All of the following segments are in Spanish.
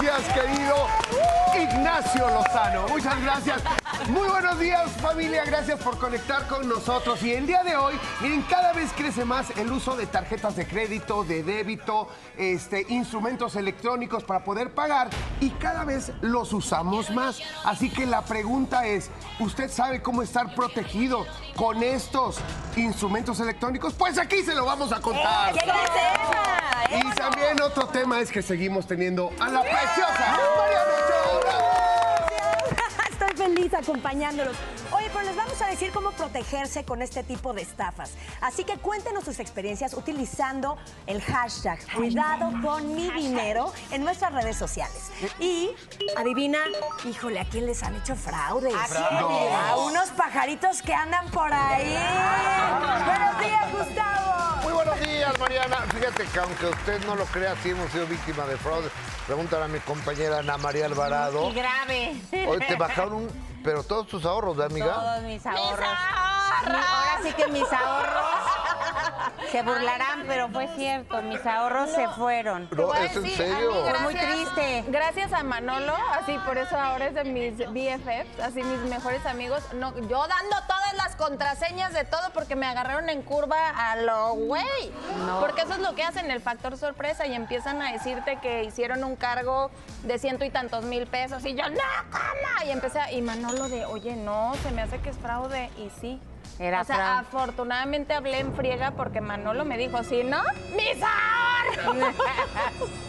gracias, querido Ignacio Lozano. Muchas gracias. Muy buenos días, familia. Gracias por conectar con nosotros. Y el día de hoy, miren, cada vez crece más el uso de tarjetas de crédito, de débito, este, instrumentos electrónicos para poder pagar y cada vez los usamos más. Así que la pregunta es, ¿usted sabe cómo estar protegido con estos instrumentos electrónicos? Pues aquí se lo vamos a contar. ¡Qué! Y también otro tema es que seguimos teniendo a la preciosa Mariana. Estoy feliz acompañándolos. Oye, pero les vamos a decir cómo protegerse con este tipo de estafas. Así que cuéntenos sus experiencias utilizando el hashtag Cuidado con mi dinero en nuestras redes sociales. Y adivina, híjole, ¿a quién les han hecho fraudes? A unos pajaritos que andan por ahí. Buenos días, Gustavo. Muy buenos días, Mariana. Fíjate que aunque usted no lo crea, sí hemos sido víctima de fraude. Pregúntale a mi compañera Ana María Alvarado. Y grave. Hoy te bajaron un... Pero todos tus ahorros, ¿verdad, amiga? Todos mis ahorros. Mi- Ahora sí que mis ahorros se burlarán, pero fue cierto, mis ahorros se fueron. No, ¿es en serio? mí muy triste. Gracias a Manolo, así por eso ahora es de mis BFFs, así mis mejores amigos. No, yo dando todas las contraseñas de todo porque me agarraron en curva a lo güey. No. Porque eso es lo que hacen el factor sorpresa y empiezan a decirte que hicieron un cargo de ciento y tantos mil pesos y yo, no, ¿cómo? Y empecé a, y Manolo de, oye, no, se me hace que es fraude y sí. Era o sea, afortunadamente hablé en friega porque Manolo me dijo, si no, mis ahorros.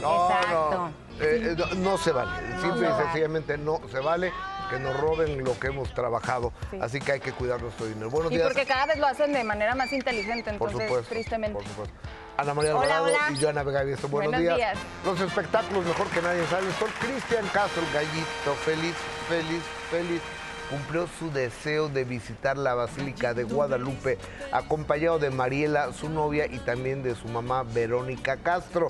No, Exacto. no. Eh, eh, no, no se vale. Simple no y vale. sencillamente no se vale que nos roben lo que hemos trabajado. Así que hay que cuidar nuestro dinero. Buenos Y días. porque cada vez lo hacen de manera más inteligente, Por entonces, supuesto. tristemente. Por supuesto. Ana María Hola, Alvarado hola. y Joana Vega. Buenos, Buenos días. Los espectáculos mejor que nadie sabe son Cristian Castro, el gallito, feliz, feliz, feliz. Cumplió su deseo de visitar la Basílica de Guadalupe, acompañado de Mariela, su novia, y también de su mamá Verónica Castro.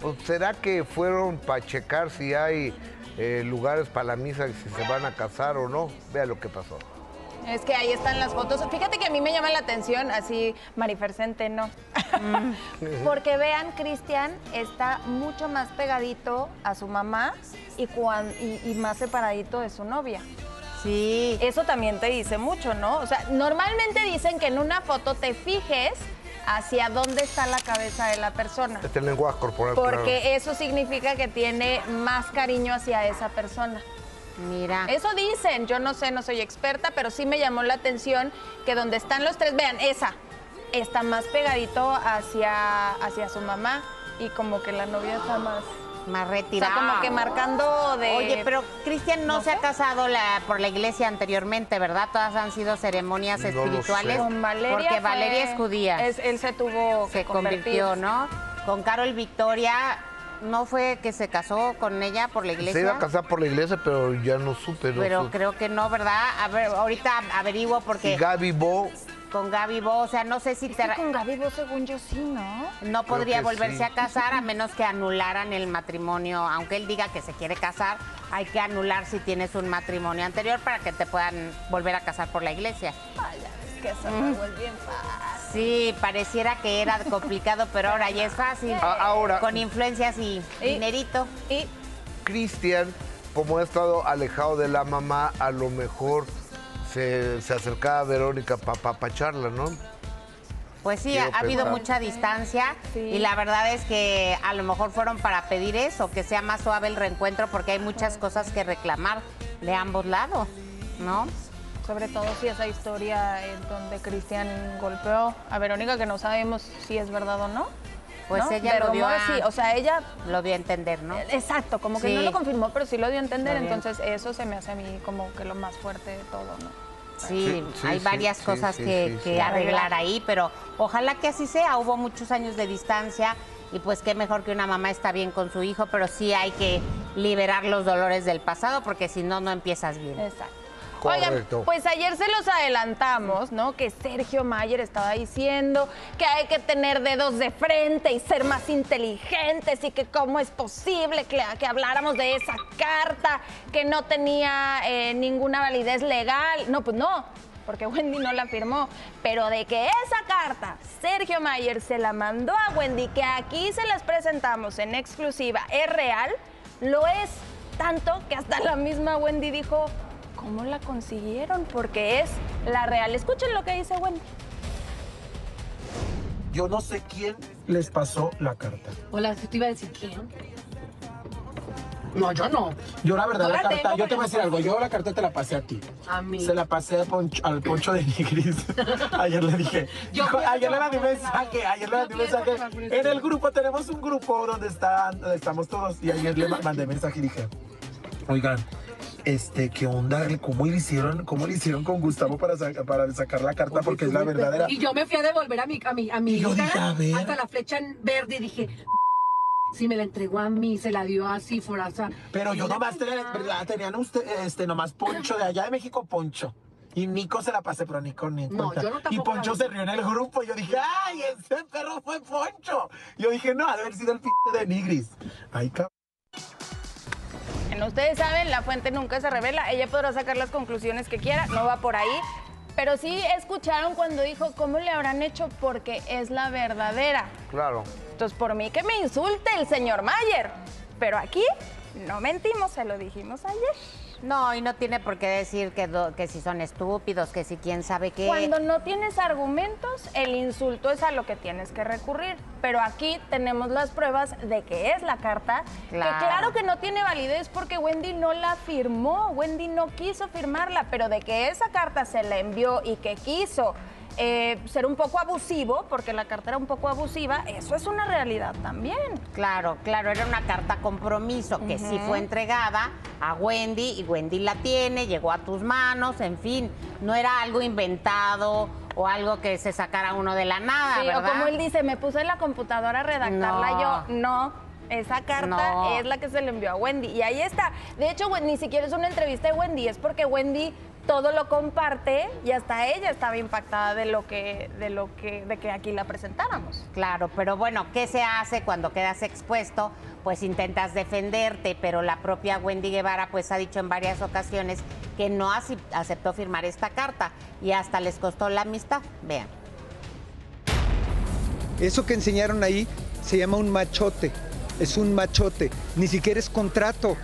Pues, ¿Será que fueron para checar si hay eh, lugares para la misa, si se van a casar o no? Vea lo que pasó. Es que ahí están las fotos. Fíjate que a mí me llama la atención, así Marifercente no. Porque vean, Cristian está mucho más pegadito a su mamá y, cuan- y- y más separadito de su novia. Sí. Eso también te dice mucho, ¿no? O sea, normalmente dicen que en una foto te fijes hacia dónde está la cabeza de la persona. Este lenguaje corporal. claro. Porque eso significa que tiene más cariño hacia esa persona. Mira. Eso dicen, yo no sé, no soy experta, pero sí me llamó la atención que donde están los tres, vean, esa está más pegadito hacia, hacia su mamá y como que la novia está más... Más O sea, retirado. como que marcando de... Oye, pero Cristian no, no se ha casado la- por la iglesia anteriormente, ¿verdad? Todas han sido ceremonias No espirituales. Con Valeria Porque fue- Valeria es judía. es- él se tuvo que se convirtió, convertir. ¿no? Con Carol Victoria, ¿no fue que se casó con ella por la iglesia? Se iba a casar por la iglesia, pero ya no supe. no Pero supe. creo que no, ¿verdad? A ver, ahorita averiguo Y porque Gaby Bo, con Gaby Bo, o sea, no sé si Es te- que con Gaby vos, según yo, sí, ¿no? no podría volverse sí. a casar a menos que anularan el matrimonio. Aunque él diga que se quiere casar, hay que anular si tienes un matrimonio anterior para que te puedan volver a casar por la iglesia. Ay, ves que eso es bien fácil. Sí, pareciera que era complicado, pero ahora ya es fácil. Ahora- Con influencias y Y- dinerito. Y Cristian, como ha estado alejado de la mamá, a lo mejor se, se acercaba a Verónica para papacharla, ¿no? Pues sí, Quiero ha habido pensar. mucha distancia Sí. y la verdad es que a lo mejor fueron para pedir eso, que sea más suave el reencuentro porque hay muchas cosas que reclamar de ambos lados, ¿no? Sobre todo si esa historia en donde Cristian golpeó a Verónica, que no sabemos si es verdad o no. Pues ¿no? ella De lo dio rumores, a- sí, o sea, ella, Lo dio a entender, ¿no? exacto, como que Sí. no lo confirmó, pero sí lo dio a entender, entonces eso se me hace a mí como que lo más fuerte de todo, ¿no? Sí, Sí, hay sí, varias sí, cosas sí, que, sí, que sí. arreglar ahí, pero ojalá que así sea. Hubo muchos años de distancia y pues qué mejor que una mamá está bien con su hijo, pero sí hay que liberar los dolores del pasado porque si no, no empiezas bien. Exacto. Correcto. Oigan, pues ayer se los adelantamos, ¿no? Que Sergio Mayer estaba diciendo que hay que tener dedos de frente y ser más inteligentes y que cómo es posible que, que habláramos de esa carta que no tenía eh, ninguna validez legal. No, pues no, porque Wendy no la firmó. Pero de que esa carta Sergio Mayer se la mandó a Wendy, que aquí se las presentamos en exclusiva, es real Lo es tanto que hasta la misma Wendy dijo, ¿cómo la consiguieron? Porque es la real. Escuchen lo que dice Wendy. Yo no sé quién les pasó la carta. Hola, te iba a decir quién. No, yo no. Yo la verdad, la carta, yo te voy a decir algo. Yo la carta te la pasé a ti. A mí. Se la pasé a Poncho- al poncho de Nigris. ayer le dije. Yo ayer le mandé un mensaje. Ayer le mandé un mensaje. En el grupo tenemos un grupo donde, están, donde estamos todos. Y ayer le ma- mandé mensaje y dije, oigan. Este, ¿qué onda? ¿Cómo le hicieron, cómo le hicieron con Gustavo para, para sacar la carta? Porque es la verdadera. Y yo me fui a devolver a mi, a mi, a mi hija dije, a ver. hasta la flecha en verde y dije, si me la entregó a mí, se la dio así, Foraza. Pero yo nomás tenía, ¿verdad? tenían usted, este, nomás Poncho de allá de México, Poncho. Y Nico se la pasé, pero Nico ni No, yo no Y Poncho la se rió en el grupo. Y yo dije, ¡ay, ese perro fue Poncho! Yo dije, no, ha de haber sido el p de Nigris. Ay, cabrón. Bueno, ustedes saben, la fuente nunca se revela. Ella podrá sacar las conclusiones que quiera, no va por ahí. Pero sí escucharon cuando dijo, ¿cómo le habrán hecho? Porque es la verdadera. Claro. Entonces, por mí que me insulte el señor Mayer. Pero aquí no mentimos, se lo dijimos ayer. No, y no tiene por qué decir que, do- que si son estúpidos, que si quién sabe qué. Cuando no tienes argumentos, el insulto es a lo que tienes que recurrir. Pero aquí tenemos las pruebas de que es la carta, Claro. que claro que no tiene validez porque Wendy no la firmó, Wendy no quiso firmarla, pero de que esa carta se la envió y que quiso eh, ser un poco abusivo, porque la carta era un poco abusiva, eso es una realidad también. Claro, claro, era una carta compromiso que sí fue entregada a Wendy y Wendy la tiene, llegó a tus manos, en fin, no era algo inventado o algo que se sacara uno de la nada, Sí, como él dice, me puse en la computadora a redactarla No. yo. No. Esa carta No. es la que se le envió a Wendy. Y ahí está. De hecho, ni siquiera es una entrevista de Wendy, es porque Wendy todo lo comparte y hasta ella estaba impactada de lo que, de lo que, de que aquí la presentáramos. Claro, pero bueno, ¿qué se hace cuando quedas expuesto? Pues intentas defenderte, pero la propia Wendy Guevara pues ha dicho en varias ocasiones que no aceptó firmar esta carta y hasta les costó la amistad. Vean. Eso que enseñaron ahí se llama un machote. Es un machote. Ni siquiera es contrato.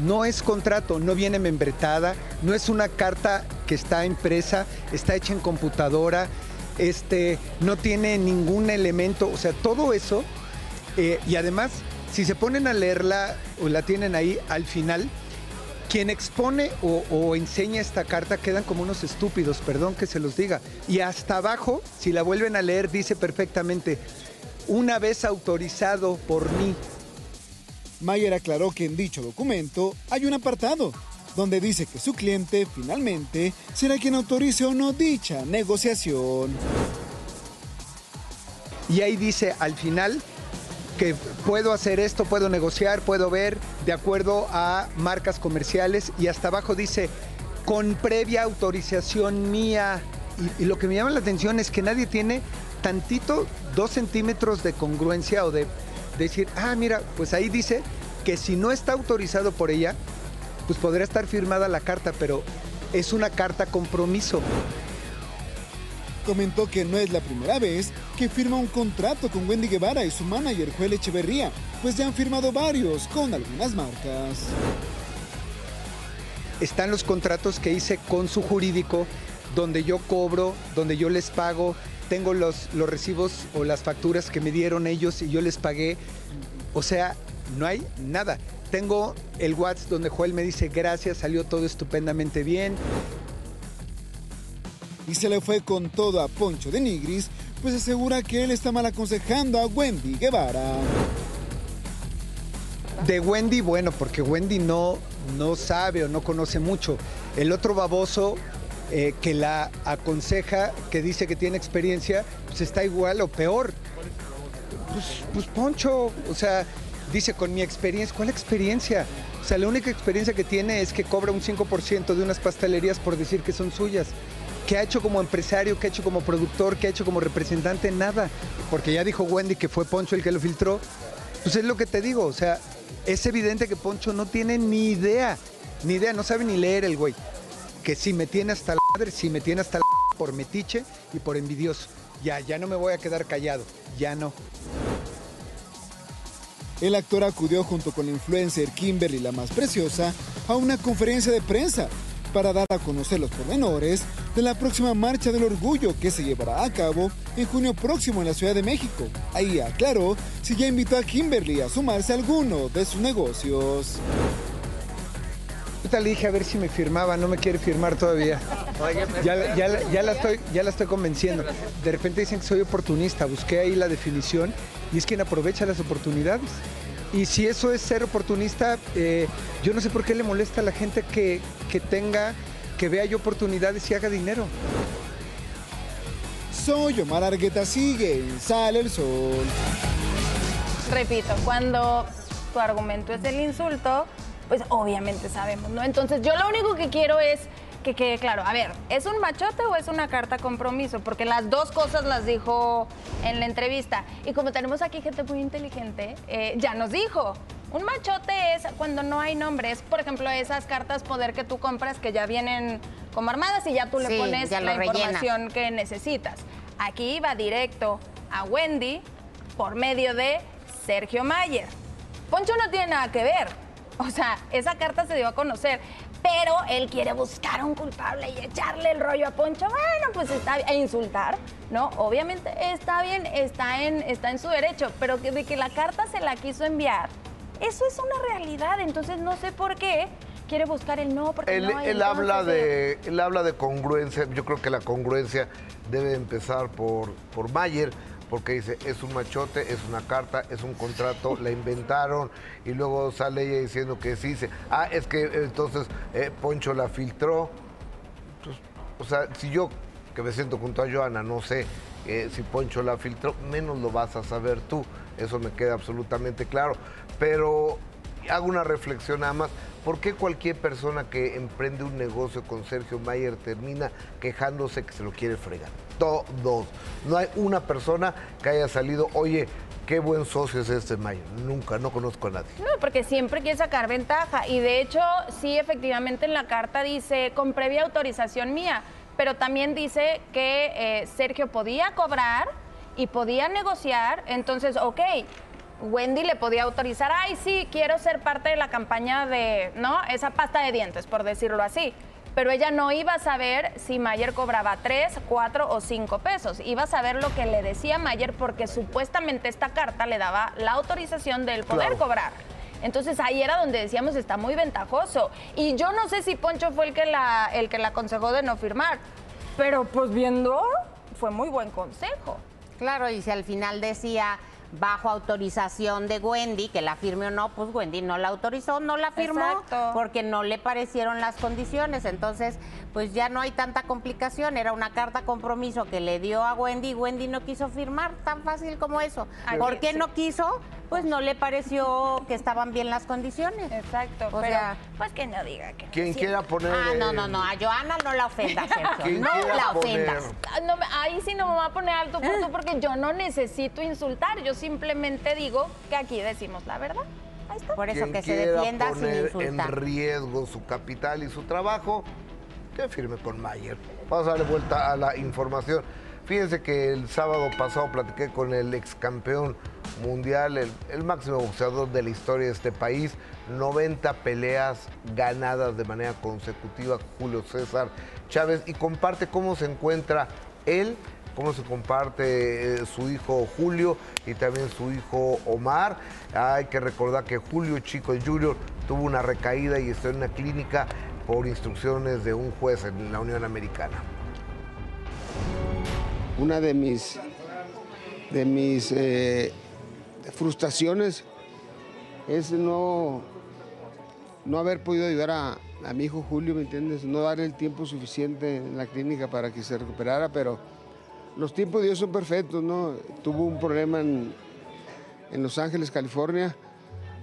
No es contrato, no viene membretada, no es una carta que está impresa, está hecha en computadora, este, no tiene ningún elemento, o sea, todo eso. eh, y además, si se ponen a leerla o la tienen ahí al final, quien expone o, o enseña esta carta quedan como unos estúpidos, perdón que se los diga. Y hasta abajo, si la vuelven a leer, dice perfectamente, una vez autorizado por mí. Mayer aclaró que en dicho documento hay un apartado donde dice que su cliente finalmente será quien autorice o no dicha negociación. Y ahí dice al final que puedo hacer esto, puedo negociar, puedo ver de acuerdo a marcas comerciales y hasta abajo dice con previa autorización mía. Y, y lo que me llama la atención es que nadie tiene tantito dos centímetros de congruencia o de decir, ah, mira, pues ahí dice que si no está autorizado por ella, pues podría estar firmada la carta, pero es una carta compromiso. Comentó que no es la primera vez que firma un contrato con Wendy Guevara y su manager Joel Echeverría, pues ya han firmado varios con algunas marcas. están los contratos que hice con su jurídico, donde yo cobro, donde yo les pago, tengo los, los recibos o las facturas que me dieron ellos y yo les pagué. O sea, no hay nada. Tengo el WhatsApp donde Joel me dice gracias, salió todo estupendamente bien. Y se le fue con todo a Poncho de Nigris, pues asegura que él está mal aconsejando a Wendy Guevara. De Wendy, bueno, porque Wendy no, no sabe o no conoce mucho. El otro baboso eh, que la aconseja, que dice que tiene experiencia, pues está igual o peor. Pues, pues Poncho, o sea, dice con mi experiencia, ¿cuál experiencia? O sea, la única experiencia que tiene es que cobra un 5% de unas pastelerías por decir que son suyas. ¿Qué ha hecho como empresario? ¿Qué ha hecho como productor? ¿Qué ha hecho como representante? Nada. Porque ya dijo Wendy que fue Poncho el que lo filtró. Pues es lo que te digo, o sea, es evidente que Poncho no tiene ni idea, ni idea, no sabe ni leer el güey. Que si me tiene hasta madre, si me tiene hasta la por metiche y por envidioso. Ya, ya no me voy a quedar callado, ya no. el actor acudió junto con la influencer Kimberly la más preciosa a una conferencia de prensa para dar a conocer los pormenores de la próxima Marcha del Orgullo que se llevará a cabo en junio próximo en la Ciudad de México. Ahí aclaró si ya invitó a Kimberly a sumarse a alguno de sus negocios. Ahorita le dije a ver si me firmaba, no me quiere firmar todavía. Ya, la- ya ya la estoy, ya la estoy convenciendo. De repente dicen que soy oportunista, busqué ahí la definición y es quien aprovecha las oportunidades. Y si eso es ser oportunista, eh, yo no sé por qué le molesta a la gente que, que tenga, que vea yo oportunidades y haga dinero. Soy Omar Argueta, sigue Sale el Sol. Repito, cuando tu argumento es el insulto, pues obviamente sabemos, ¿no? Entonces yo lo único que quiero es que quede claro, a ver, ¿es un machote o es una carta compromiso? Porque las dos cosas las dijo en la entrevista. Y como tenemos aquí gente muy inteligente, eh, ya nos dijo. Un machote es cuando no hay nombres, por ejemplo, esas cartas poder que tú compras que ya vienen como armadas y ya tú le Sí, pones la rellenas. información que necesitas. Aquí va directo a Wendy por medio de Sergio Mayer. Poncho no tiene nada que ver. O sea, esa carta se dio a conocer. Pero él quiere buscar a un culpable y echarle el rollo a Poncho. Bueno, pues está bien. E insultar, ¿no? Obviamente está bien, está en, está en su derecho. Pero que de que la carta se la quiso enviar, eso es una realidad. Entonces no sé por qué quiere buscar el no, porque Él, no. y él habla entonces, eh, de, él habla de congruencia. Yo creo que la congruencia debe empezar por, por Mayer, porque dice, es un machote, es una carta, es un contrato, la inventaron, y luego sale ella diciendo que sí, dice, ah, es que entonces eh, Poncho la filtró. Entonces, o sea, si yo, que me siento junto a Joana, no sé eh, si Poncho la filtró, menos lo vas a saber tú. Eso me queda absolutamente claro. Pero hago una reflexión nada más. ¿Por qué cualquier persona que emprende un negocio con Sergio Mayer termina quejándose que se lo quiere fregar? Todos. No hay una persona que haya salido, oye, qué buen socio es este Mayer. Nunca, no conozco a nadie. No, porque siempre quiere sacar ventaja. Y de hecho, sí, efectivamente en la carta dice con previa autorización mía, pero también dice que eh, Sergio podía cobrar y podía negociar. Entonces, ok, Wendy le podía autorizar, ay, sí, quiero ser parte de la campaña de, ¿no? Esa pasta de dientes, por decirlo así. Pero ella no iba a saber si Mayer cobraba tres, cuatro o cinco pesos. Iba a saber lo que le decía Mayer porque supuestamente esta carta le daba la autorización del poder Claro. cobrar. Entonces ahí era donde decíamos está muy ventajoso. Y yo no sé si Poncho fue el que la, el que la aconsejó de no firmar. Pero pues viendo, fue muy buen consejo. Claro, y si al final decía bajo autorización de Wendy, que la firme o no, pues Wendy no la autorizó, no la firmó, Exacto. porque no le parecieron las condiciones. Entonces, pues ya no hay tanta complicación. Era una carta compromiso que le dio a Wendy y Wendy no quiso firmar, tan fácil como eso. ¿Por qué sí. no quiso? Pues no le pareció que estaban bien las condiciones. Exacto. O pero sea- pues que no diga que. no Quien quiera poner... Ah, no, eh, no, no, a Joana no la ofendas, Sergio. Quien No la ofendas. Ah, no me- ahí sí no me va a poner alto por tú porque yo no necesito insultar. Yo simplemente digo que aquí decimos la verdad. Ahí está. Por eso Quien que se defienda sin poner en insultar. riesgo su capital y su trabajo, que firme con Mayer. Vamos a darle vuelta a la información. Fíjense que el sábado pasado platiqué con el ex campeón mundial, el, máximo boxeador de la historia de este país, 90 peleas ganadas de manera consecutiva, Julio César Chávez, y comparte cómo se encuentra él cómo se comparte eh, su hijo Julio y también su hijo Omar. Hay que recordar que Julio Chico Jr. tuvo una recaída y está en una clínica por instrucciones de un juez en la Unión Americana. Una de mis, de mis eh, frustraciones es no, no haber podido ayudar a, a mi hijo Julio, ¿me entiendes? No darle el tiempo suficiente en la clínica para que se recuperara, pero los tiempos de Dios son perfectos, ¿no? Tuvo un problema en, en Los Ángeles, California.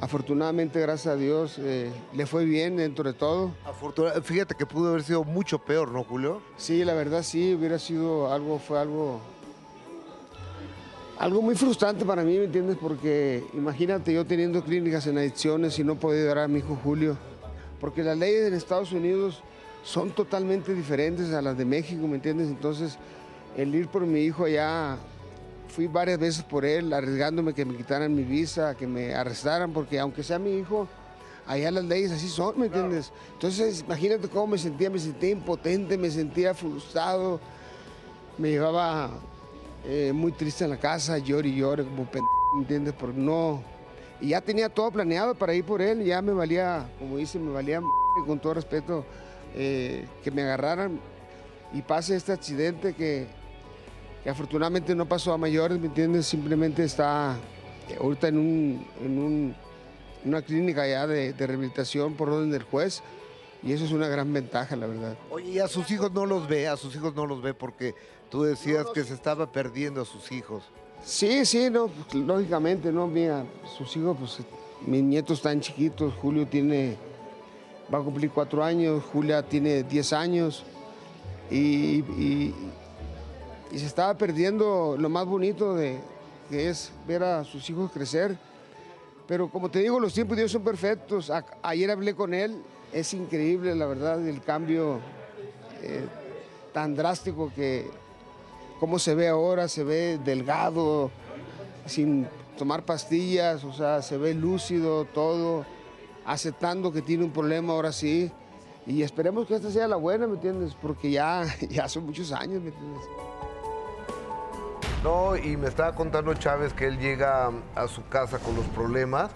Afortunadamente, gracias a Dios, eh, le fue bien dentro de todo. Afortuna- Fíjate que pudo haber sido mucho peor, ¿no, Julio? Sí, la verdad sí, hubiera sido algo, fue algo, algo muy frustrante para mí, ¿me entiendes? Porque imagínate yo teniendo clínicas en adicciones y no poder ayudar a mi hijo Julio, porque las leyes en Estados Unidos son totalmente diferentes a las de México, ¿me entiendes? Entonces, el ir por mi hijo allá fui varias veces por él, arriesgándome que me quitaran mi visa, que me arrestaran, porque aunque sea mi hijo, allá las leyes así son, ¿me entiendes? Entonces, imagínate cómo me sentía, me sentía impotente, me sentía frustrado, me llevaba eh, muy triste en la casa, llore y llore como pendejo, ¿me entiendes? Por no... Y ya tenía todo planeado para ir por él, ya me valía, como dice, me valía con todo respeto eh, que me agarraran y pase este accidente que, que afortunadamente no pasó a mayores, ¿me entiendes? Simplemente está eh, ahorita en, un, en un- una clínica ya de, de rehabilitación por orden del juez y eso es una gran ventaja, la verdad. Oye, y a sus hijos no los ve, a sus hijos no los ve porque tú decías que se estaba perdiendo a sus hijos. Sí, sí, no, pues, lógicamente, no, mira, sus hijos, pues mis nietos están chiquitos, Julio tiene, va a cumplir cuatro años, Julia tiene diez años y, y- y se estaba perdiendo lo más bonito de, que es ver a sus hijos crecer. Pero como te digo, los tiempos de Dios son perfectos. Ayer hablé con él, es increíble, la verdad, el cambio eh, tan drástico que, cómo se ve ahora, se ve delgado, sin tomar pastillas, o sea, se ve lúcido todo, aceptando que tiene un problema ahora sí. Y esperemos que esta sea la buena, ¿me entiendes? Porque ya, ya son muchos años, ¿me entiendes? No, y me estaba contando Chávez que él llega a su casa con los problemas,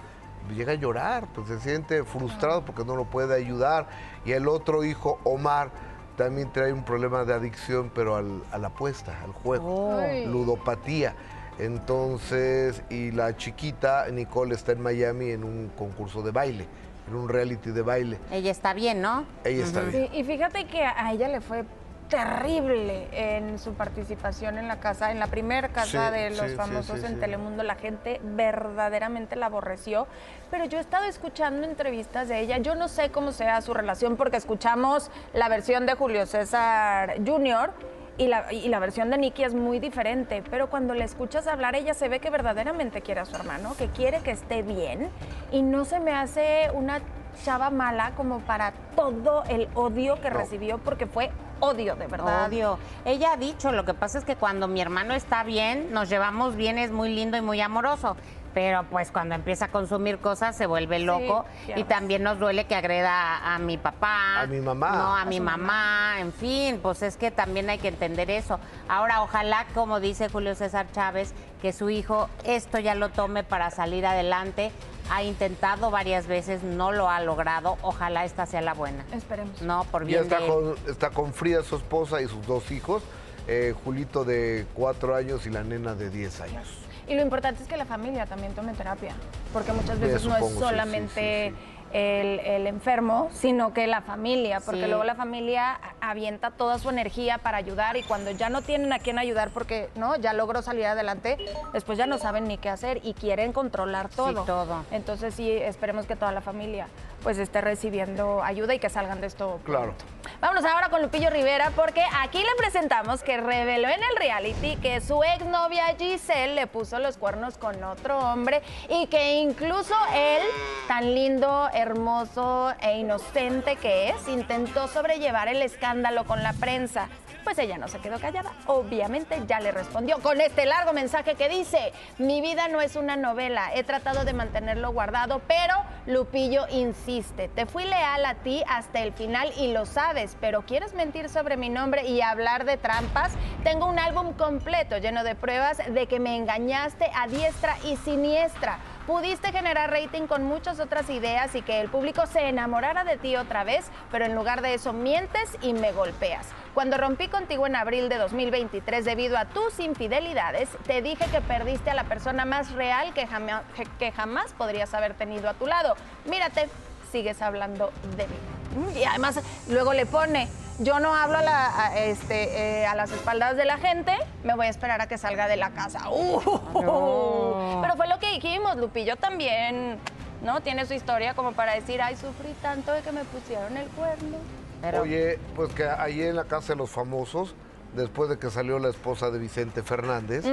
llega a llorar, pues se siente frustrado porque no lo puede ayudar. Y el otro hijo, Omar, también trae un problema de adicción, pero al- a la apuesta, al juego, Ay. ludopatía. Entonces, y la chiquita, Nicole, está en Miami en un concurso de baile, en un reality de baile. Ella está bien, ¿no? Ella está bien. Sí, y fíjate que a ella le fue terrible en su participación en la casa, en la primera casa Sí, de los sí, famosos sí, en. Telemundo. La gente verdaderamente la aborreció. Pero yo he estado escuchando entrevistas de ella. Yo no sé cómo sea su relación porque escuchamos la versión de Julio César Jr. Y la, y la versión de Nicky es muy diferente, pero cuando le escuchas hablar, ella se ve que verdaderamente quiere a su hermano, que quiere que esté bien, y no se me hace una chava mala como para todo el odio que No. recibió, porque fue odio, de verdad. Odio. Ella ha dicho, lo que pasa es que cuando mi hermano está bien, nos llevamos bien, es muy lindo y muy amoroso. Pero pues cuando empieza a consumir cosas se vuelve loco y también nos duele que agreda a mi papá. A mi mamá. No, a, A mi mamá, en fin, pues es que también hay que entender eso. Ahora, ojalá, como dice Julio César Chávez, que su hijo esto ya lo tome para salir adelante. Ha intentado varias veces, no lo ha logrado. Ojalá esta sea la buena. Esperemos. No, por Ya bien está de él. con, está con Frida, su esposa, y sus dos hijos, eh, Julito de cuatro años y la nena de 10 años. Y lo importante es que la familia también tome terapia, porque muchas Sí, veces no es sí, solamente sí, sí, El, el enfermo, sino que la familia, porque Sí. luego la familia avienta toda su energía para ayudar y cuando ya no tienen a quién ayudar porque no ya logró salir adelante, después ya no saben ni qué hacer y quieren controlar todo. todo. Entonces sí, esperemos que toda la familia pues esté recibiendo ayuda y que salgan de esto Claro. Vámonos ahora con Lupillo Rivera porque aquí le presentamos que reveló en el reality que su exnovia Giselle le puso los cuernos con otro hombre y que incluso él, tan lindo, hermoso e inocente que es, intentó sobrellevar el escándalo con la prensa. Pues ella no se quedó callada, obviamente ya le respondió con este largo mensaje que dice, mi vida no es una novela, he tratado de mantenerlo guardado, pero Lupillo insiste, te fui leal a ti hasta el final y lo sabes, pero quieres mentir sobre mi nombre y hablar de trampas, tengo un álbum completo lleno de pruebas de que me engañaste a diestra y siniestra. Pudiste generar rating con muchas otras ideas y que el público se enamorara de ti otra vez, pero en lugar de eso mientes y me golpeas. Cuando rompí contigo en abril de 2023 debido a tus infidelidades, te dije que perdiste a la persona más real que jamás, podrías haber tenido a tu lado. Mírate, sigues hablando de mí. Y además luego le pone, yo no hablo a, la- a, este, eh, a las espaldas de la gente, me voy a esperar a que salga de la casa. ¡Uh! Pero fue lo que dijimos, Lupillo también, ¿no? Tiene su historia como para decir, ay, sufrí tanto de que me pusieron el cuerno. Pero- Oye, pues que ayer en la casa de los famosos, después de que salió la esposa de Vicente Fernández,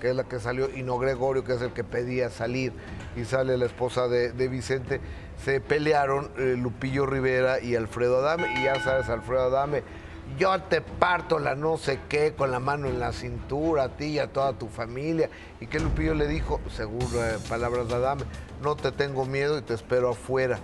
que es la que salió, y no Gregorio, que es el que pedía salir, y sale la esposa de, de Vicente, se pelearon eh, Lupillo Rivera y Alfredo Adame, y ya sabes, Alfredo Adame yo te parto la no sé qué con la mano en la cintura a ti y a toda tu familia. Y que Lupillo le dijo, seguro eh, palabras de Adame, no te tengo miedo y te espero afuera.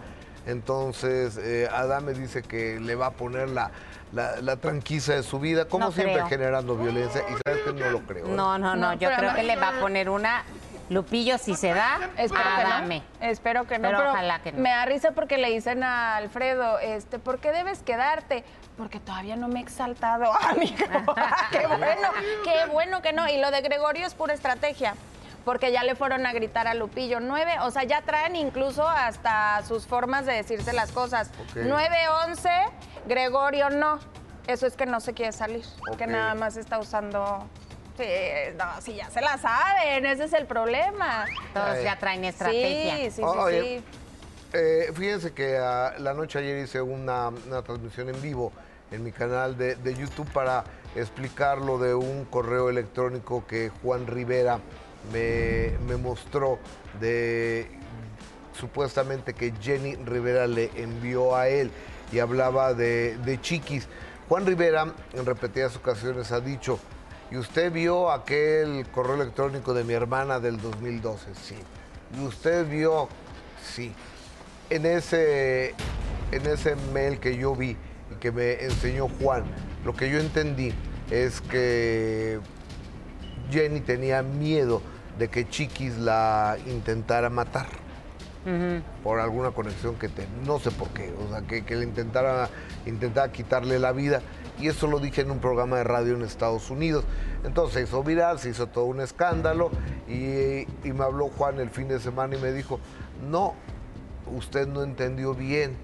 Entonces, eh, Adame dice que le va a poner la, la, la tranquiza de su vida, como No siempre creo. generando violencia. Y sabes que no lo creo. ¿eh? No, no, no, No, yo creo que le va a poner una Lupillo si se da, Espero que no. Espero que no. Pero ojalá que no. Me da risa porque le dicen a Alfredo, este, ¿por qué debes quedarte? Porque todavía no me he exaltado, amigo. qué bueno, qué bueno que no. Y lo de Gregorio es pura estrategia. Porque ya le fueron a gritar a Lupillo. Nueve, o sea, ya traen incluso hasta sus formas de decirse las cosas. Ok. 9-11, Gregorio no. Eso es que no se quiere salir. Que Ok. nada más está usando. No, sí, ya se la saben, ese es el problema. Todos ya traen estrategia. Sí, sí, sí, Oye, sí. Eh, fíjense que ah, la noche ayer hice una, una transmisión en vivo en mi canal de, de YouTube para explicar lo de un correo electrónico que Juan Rivera me, me mostró de supuestamente que Jenny Rivera le envió a él y hablaba de, de chiquis. Juan Rivera en repetidas ocasiones ha dicho, ¿y usted vio aquel correo electrónico de mi hermana del 2012? Sí. ¿Y usted vio? Sí. En ese, en ese mail que yo vi y que me enseñó Juan, lo que yo entendí es que Jenny tenía miedo de que Chiquis la intentara matar por alguna conexión que te, no sé por qué, o sea, que, que le intentara, intentara quitarle la vida. Y eso lo dije en un programa de radio en Estados Unidos. Entonces se hizo viral, se hizo todo un escándalo y, y me habló Juan el fin de semana y me dijo, no, usted no entendió bien.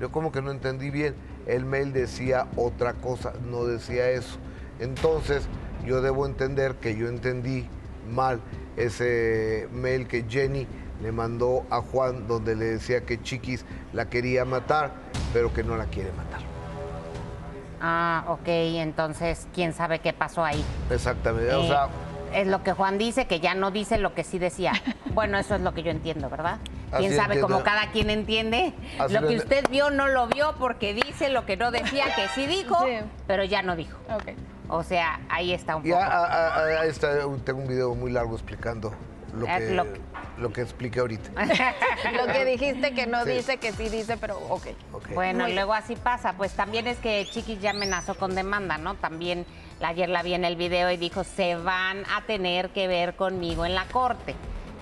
Yo como que no entendí bien. El mail decía otra cosa, no decía eso. Entonces yo debo entender que yo entendí mal ese mail que Jenny le mandó a Juan donde le decía que Chiquis la quería matar, pero que no la quiere matar. Ah, ok, entonces, ¿quién sabe qué pasó ahí? Exactamente. O Eh, sea, es lo que Juan dice, que ya no dice lo que sí decía. Bueno, eso es lo que yo entiendo, ¿verdad? Así ¿Quién sabe entiendo. cómo cada quien entiende? Así lo que ent- usted vio no lo vio porque dice lo que no decía, que sí dijo, Sí. pero ya no dijo. Ok. O sea, ahí está un poco. a- a- a- ahí está, tengo un video muy largo explicando lo que, lo lo que- expliqué ahorita. Lo que dijiste que no Sí. dice, que sí dice, pero ok. Ok. Bueno, Muy luego así pasa. Pues también es que Chiquis ya amenazó con demanda, ¿no? También ayer la vi en el video y dijo, se van a tener que ver conmigo en la corte.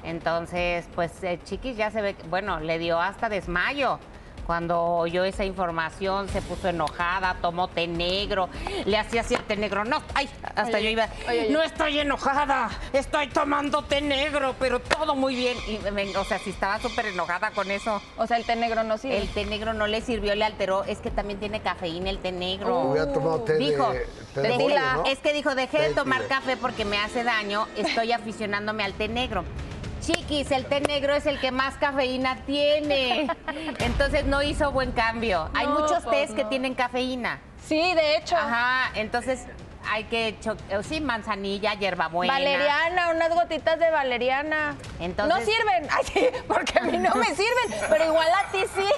Entonces, pues eh, Chiquis ya se ve, bueno, le dio hasta desmayo. Cuando oyó esa información, se puso enojada, tomó té negro, le hacía así el té negro. No, ay, hasta Oye, yo iba. oye, oye. No estoy enojada, estoy tomando té negro, pero todo muy bien. Y, me- o sea, si estaba súper enojada con eso. O sea, el té negro no sirve. El té negro no le sirvió, le alteró. Es que también tiene cafeína el té negro. Hubiera tomado té de- dijo, té de de- bollo, ¿no? es que dijo, dejé Té de tomar café porque me hace daño, estoy aficionándome al té negro. Chiquis, el té negro es el que más cafeína tiene. Entonces no hizo buen cambio. Hay muchos pues tés que tienen cafeína. Sí, de hecho. Ajá, entonces hay que, eh, sí, manzanilla, hierbabuena. Valeriana, unas gotitas de valeriana. Entonces- No sirven. Ay, sí, porque a mí no me sirven, pero igual a ti sí.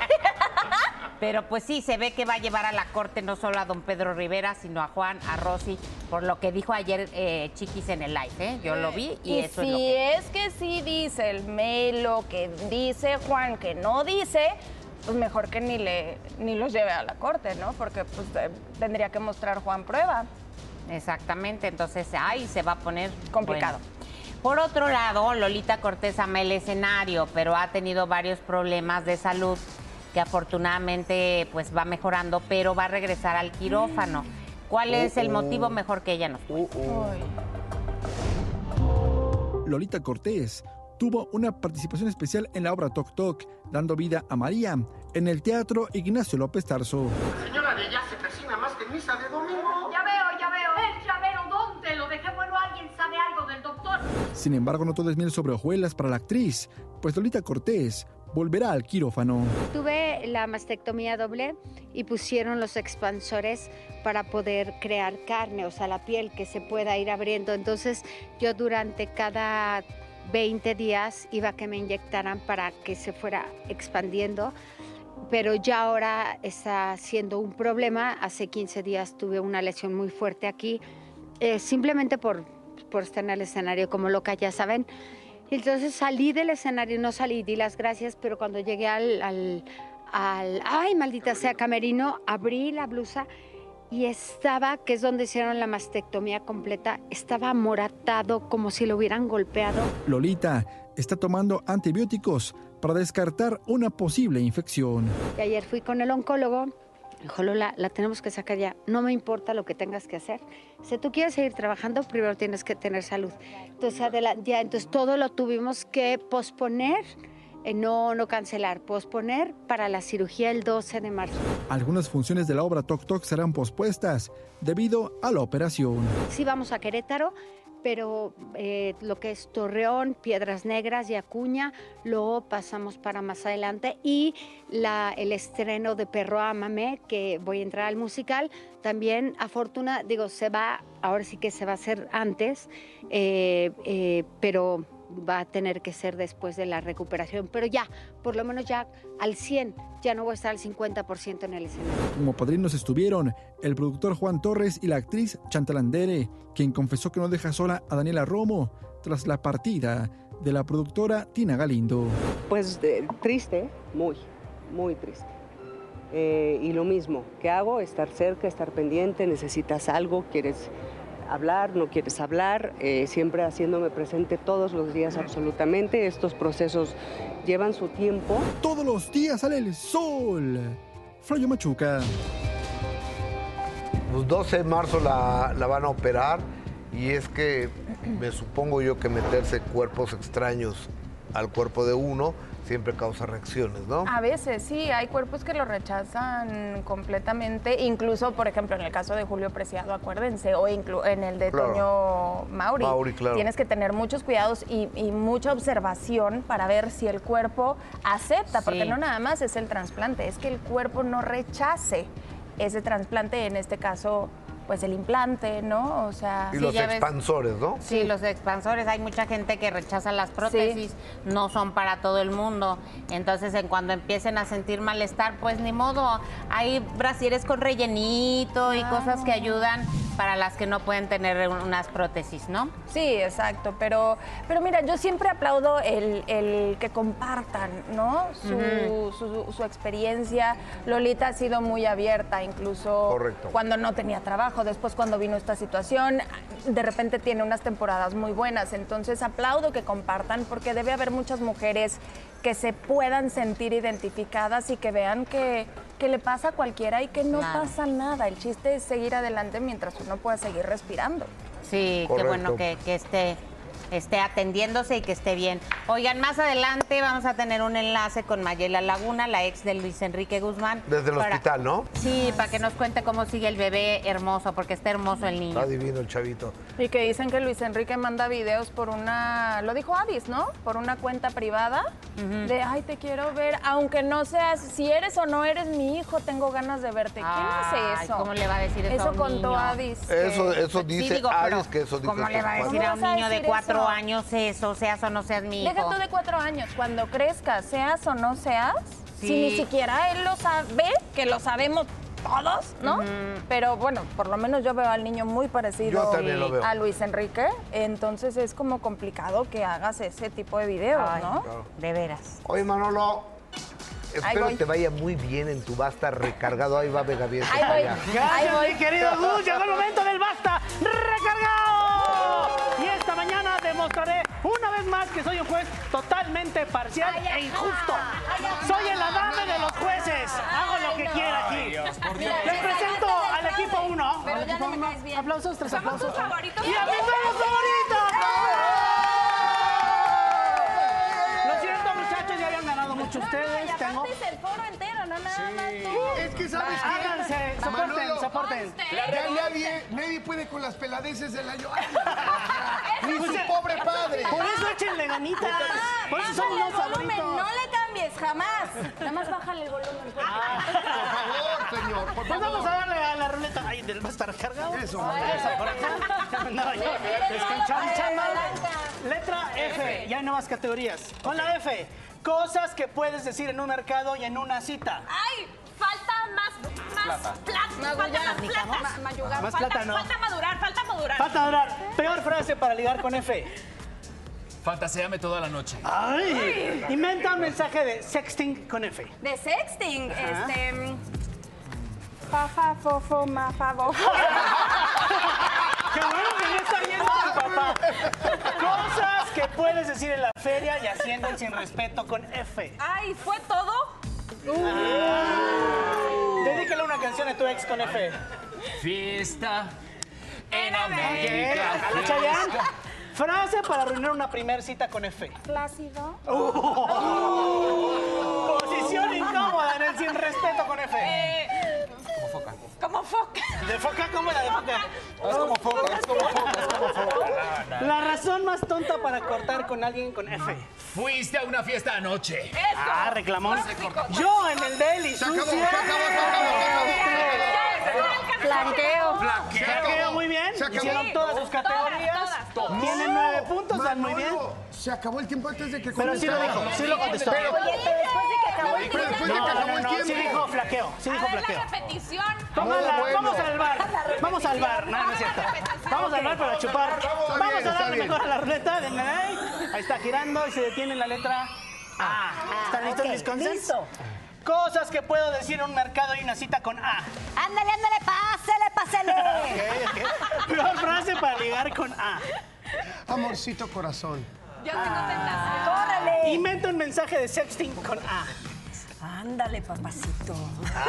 Pero pues sí, se ve que va a llevar a la corte no solo a don Pedro Rivera, sino a Juan, a Rosy, por lo que dijo ayer eh, Chiquis en el live, ¿eh? Yo lo vi y, Y eso si es lo que... es que sí dice el mail lo que dice Juan que no dice, pues mejor que ni le ni los lleve a la corte, ¿no? Porque pues eh, tendría que mostrar Juan prueba. Exactamente, entonces ahí se va a poner Complicado. bueno. Por otro lado, Lolita Cortés ama el escenario, pero ha tenido varios problemas de salud que afortunadamente pues va mejorando, pero va a regresar al quirófano. ¿Cuál es el motivo mejor que ella nos Uh, uh. Lolita Cortés tuvo una participación especial en la obra Toc Toc, dando vida a María, en el Teatro Ignacio López Tarso. Señora de ya se persina más que en misa de domingo. Sin embargo, no todo es miel sobre hojuelas para la actriz, pues Lolita Cortés volverá al quirófano. Tuve la mastectomía doble y pusieron los expansores para poder crear carne, o sea, la piel que se pueda ir abriendo. Entonces yo durante cada 20 días iba a que me inyectaran para que se fuera expandiendo. pero ya ahora está siendo un problema. Hace 15 días tuve una lesión muy fuerte aquí, eh, simplemente por, por estar en el escenario como loca, ya saben. Y entonces salí del escenario, no salí, di las gracias, pero cuando llegué al, al, al- ay, maldita sea, camerino, abrí la blusa y estaba, que es donde hicieron la mastectomía completa, estaba moratado como si lo hubieran golpeado. Lolita está tomando antibióticos para descartar una posible infección. Y ayer fui con el oncólogo. Dijo, Lola, la tenemos que sacar ya. No me importa lo que tengas que hacer. Si tú quieres seguir trabajando, primero tienes que tener salud. Entonces, ya, entonces todo lo tuvimos que posponer, eh, no, no cancelar, posponer para la cirugía el 12 de marzo. Algunas funciones de la obra Tok Tok serán pospuestas debido a la operación. Sí vamos a Querétaro, pero eh, lo que es Torreón, Piedras Negras y Acuña lo pasamos para más adelante. Y el estreno de Perro Ámame, que voy a entrar al musical, también a fortuna, digo, se va, ahora sí que se va a hacer antes, eh, eh, pero va a tener que ser después de la recuperación. Pero ya, por lo menos ya al 100, ya no voy a estar al 50% en el escenario. Como padrinos estuvieron el productor Juan Torres y la actriz Chantal Andere, quien confesó que no deja sola a Daniela Romo tras la partida de la productora Tina Galindo. Pues eh, triste, muy, muy triste. Eh, y lo mismo, ¿qué hago? Estar cerca, estar pendiente, necesitas algo, quieres hablar, no quieres hablar, eh, siempre haciéndome presente todos los días absolutamente. Estos procesos llevan su tiempo. Todos los días sale el sol. Flavio Machuca. Pues 12 de marzo la, la van a operar y es que me supongo yo que meterse cuerpos extraños al cuerpo de uno siempre causa reacciones, ¿no? A veces sí, hay cuerpos que lo rechazan completamente, incluso por ejemplo en el caso de Julio Preciado, acuérdense, o inclu- en el de Claro. Toño Mauri. Mauri, claro. Tienes que tener muchos cuidados y, y mucha observación para ver si el cuerpo acepta, porque no nada más es el trasplante, es que el cuerpo no rechace ese trasplante, en este caso pues el implante, ¿no? O sea, Y los expansores, ¿no? Sí, los expansores. Hay mucha gente que rechaza las prótesis, no son para todo el mundo. Entonces, en cuando empiecen a sentir malestar, pues ni modo. Hay brasieres con rellenito y cosas que ayudan para las que no pueden tener unas prótesis, ¿no? Sí, exacto, pero, pero mira, yo siempre aplaudo el, el que compartan, ¿no? Su, su- su experiencia. Lolita ha sido muy abierta, incluso Correcto. cuando no tenía trabajo, después cuando vino esta situación, de repente tiene unas temporadas muy buenas, entonces aplaudo que compartan porque debe haber muchas mujeres que se puedan sentir identificadas y que vean que, que le pasa a cualquiera y que no Claro. pasa nada. El chiste es seguir adelante mientras uno pueda seguir respirando. Sí, qué bueno que, que esté, esté atendiéndose y que esté bien. Oigan, más adelante vamos a tener un enlace con Mayela Laguna, la ex de Luis Enrique Guzmán. Desde el para- hospital, ¿no? Sí, para que nos cuente cómo sigue el bebé hermoso, porque está hermoso el niño. Está divino el chavito. Y que dicen que Luis Enrique manda videos por una, lo dijo Adis, ¿no? Por una cuenta privada de, ay, te quiero ver, aunque no seas, si eres o no eres mi hijo, tengo ganas de verte. ¿Quién hace eso? ¿cómo le va a decir eso a un contó niño? Adis. que- Eso, eso Sí, dice digo, pero Aries, que eso dice ¿Cómo le va a decir a un ¿Cómo vas a niño de decir cuatro años eso, seas o no seas mi hijo? Deja tú de cuatro años, cuando crezcas, seas o no seas, si ni siquiera él lo sabe, que lo sabemos todos, ¿no? Pero bueno, por lo menos yo veo al niño muy parecido Yo también lo veo. a Luis Enrique, entonces es como complicado que hagas ese tipo de videos, Ay, ¿no? De veras. Oye, Manolo, espero voy. te vaya muy bien en tu basta recargado. Ahí va Vega Bien. Ahí voy. Gracias, mi querido Gus. Llegó el momento del basta recargado. Y esta mañana demostraré una vez más que soy un juez totalmente parcial e injusto. Soy el adame de los jueces. Hago lo que quiera aquí. Les presento al equipo 1. Pero ya no me caes bien. Aplausos, tres aplausos. Y a mis nuevos favoritos. Mucho ustedes. Tengo. el foro entero, no nada más tú. Es que sabes qué? Háganse, soporten, Manolo, soporten. Ya nadie, nadie puede con las peladeces del año. Ni su pobre padre. Por eso échenle ganitas. Por eso son los favoritos. no le cambies, jamás. Nada más bájale el volumen. Por favor, señor, por Pues favor. vamos a darle a la ruleta. Ay, del va a estar cargado. Eso, Eso, por acá. No, yo, descansando. Letra F. Ya hay nuevas categorías. Con la F. Cosas que puedes decir en un mercado y en una cita. ¡Ay! Falta más, más Plata. plata. Más Falta más plata. Más- Mayugar, más falta, plata, ¿no? falta madurar, falta madurar. Falta durar. Peor frase para ligar con F. Fantaseame toda la noche. Ay. Inventa un mensaje de sexting con F. De sexting, Ajá. este. mm, Fa, fa, fo, fo, ma, fa, bo. ¡Qué bueno que no está viendo tu papá! Cosas que puedes decir en la feria y haciendo el sin respeto con F. Ay, ¿fue todo? Dedícale una canción a tu ex con F. Fiesta en América. a la Chayanne. Frase para arruinar una primer cita con F. Plácido. Uh. Posición incómoda en el sin respeto con F. Eh. Como foca. ¿De foca? ¿Cómo la de foca? Es como foca, es como foca, es como foca. La razón más tonta para cortar con alguien con F. Fuiste a una fiesta anoche. Ah, reclamón. Yo en el Daily Se acabó, sucio. se acabó, se acabó, se acabó. Flanqueo. Flanqueo. Flanqueo, muy bien. Se acabó. Hicieron todas sus Todas, categorías. todas, Tienen nueve puntos, dan muy bien. Se acabó el tiempo antes de que Pero sí lo dijo, sí lo contestó. Pero- Oye, pero después de que acabó el Pero tiempo. después de que No, acabó no, el no, sí dijo flaqueo, sí dijo flaqueo. la repetición. Tómala, bueno. vamos al bar. Vamos al bar. No, no es cierto. Vamos al bar para chupar. Vamos a darle mejor a la ruleta. Denle ahí. Ahí está girando y se detiene en la letra A. ¿Están listos ok, mis consens? listo. Cosas que puedo decir en un mercado y una cita con A. Ándale, ándale, pásele, pásele. Ok, ok. Peor frase para ligar con A. Amorcito corazón. Yo tengo tentación. Córrele. Inventa un mensaje de sexting con A. Ándale, papacito.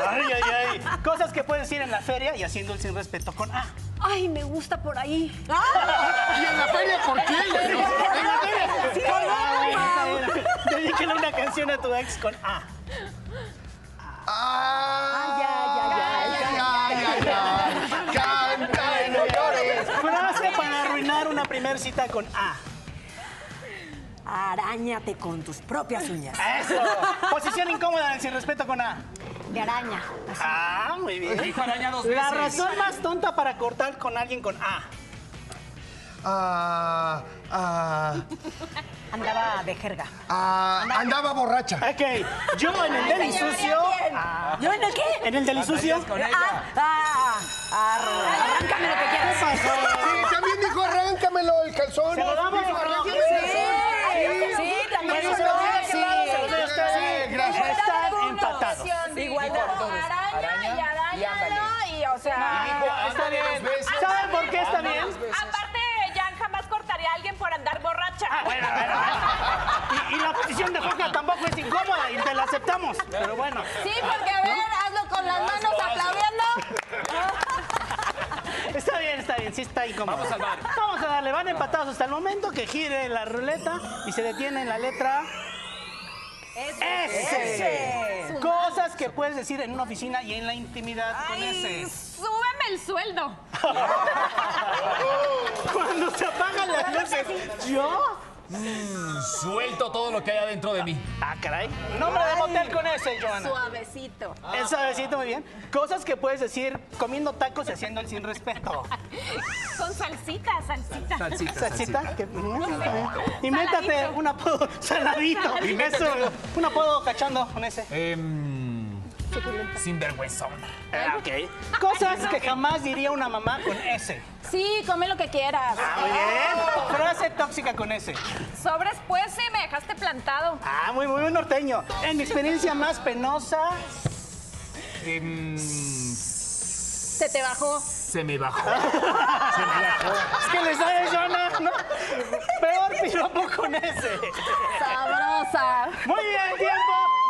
Ay, ay, ay. Cosas que puedes decir en la feria y haciendo el sin respeto con A. Ay, me gusta por ahí. ¿Y en la feria por qué? En la feria. Sí, Ah. Dedícale una canción a tu ex con A. Ay, ay, ay, ay, ay, ay. Canta y no llores. Frase para arruinar una primer cita con A. Arañate con tus propias uñas. Eso. Posición incómoda en el sin respeto con A. De araña. Ah, muy bien. Dijo araña dos La veces. razón más tonta para cortar con alguien con A. Ah, ah, Andaba de jerga. ah, andaba borracha. Ok, yo en el deli sucio. Ah. ¿Yo en el qué? En el deli sucio. con Ah, ella. ah, ah, arráncame lo que ¿Qué quieras. pasó? Sí, también dijo arráncamelo el calzón. ¿Se lo damos Dijo, no? arráncamelo el calzón. Sí, sí, también los doy a sí. Sí, gracias. Están empatados. Igual. Araña y arañalo y, o sea... dijo, Está bien. ¿Saben por qué está bien? Bueno, bueno, bueno. Y, y la posición de foca tampoco es incómoda y te la aceptamos. Pero bueno. Sí, porque a ver, hazlo con las manos aplaudiendo. Está bien, está bien, sí está incómodo. Vamos bar. Vamos a darle, van empatados hasta el momento que gire la ruleta y se detiene en la letra S. Ese. Cosas que puedes decir en una oficina y en la intimidad con Ay, S. súbeme el sueldo. Cuando se apagan las luces, ¿yo? Suelto todo lo que hay adentro de mí. Ah, caray. Nombre de motel con S, Joana. Suavecito. El suavecito, muy bien. Cosas que puedes decir comiendo tacos y haciendo el sin respeto. Con salsita, salsita. Salsita, ¿Salsita? ¿Qué? Invéntate un apodo saladito. Eso, un apodo cachando con ese. Em, sinvergüenzón. Ah, ok. Cosas que jamás diría una mamá con S. Sí, come lo que quieras. Ah, muy bien. Frase tóxica con S. Sobres, pues, sí, me dejaste plantado. Ah, muy, muy norteño. En mi experiencia más penosa, Em, Se te bajó. se me bajó. Se me bajó. es que les da Jonah, ¿no? Peor piropo con S. Sabrosa. Muy bien, tiempo.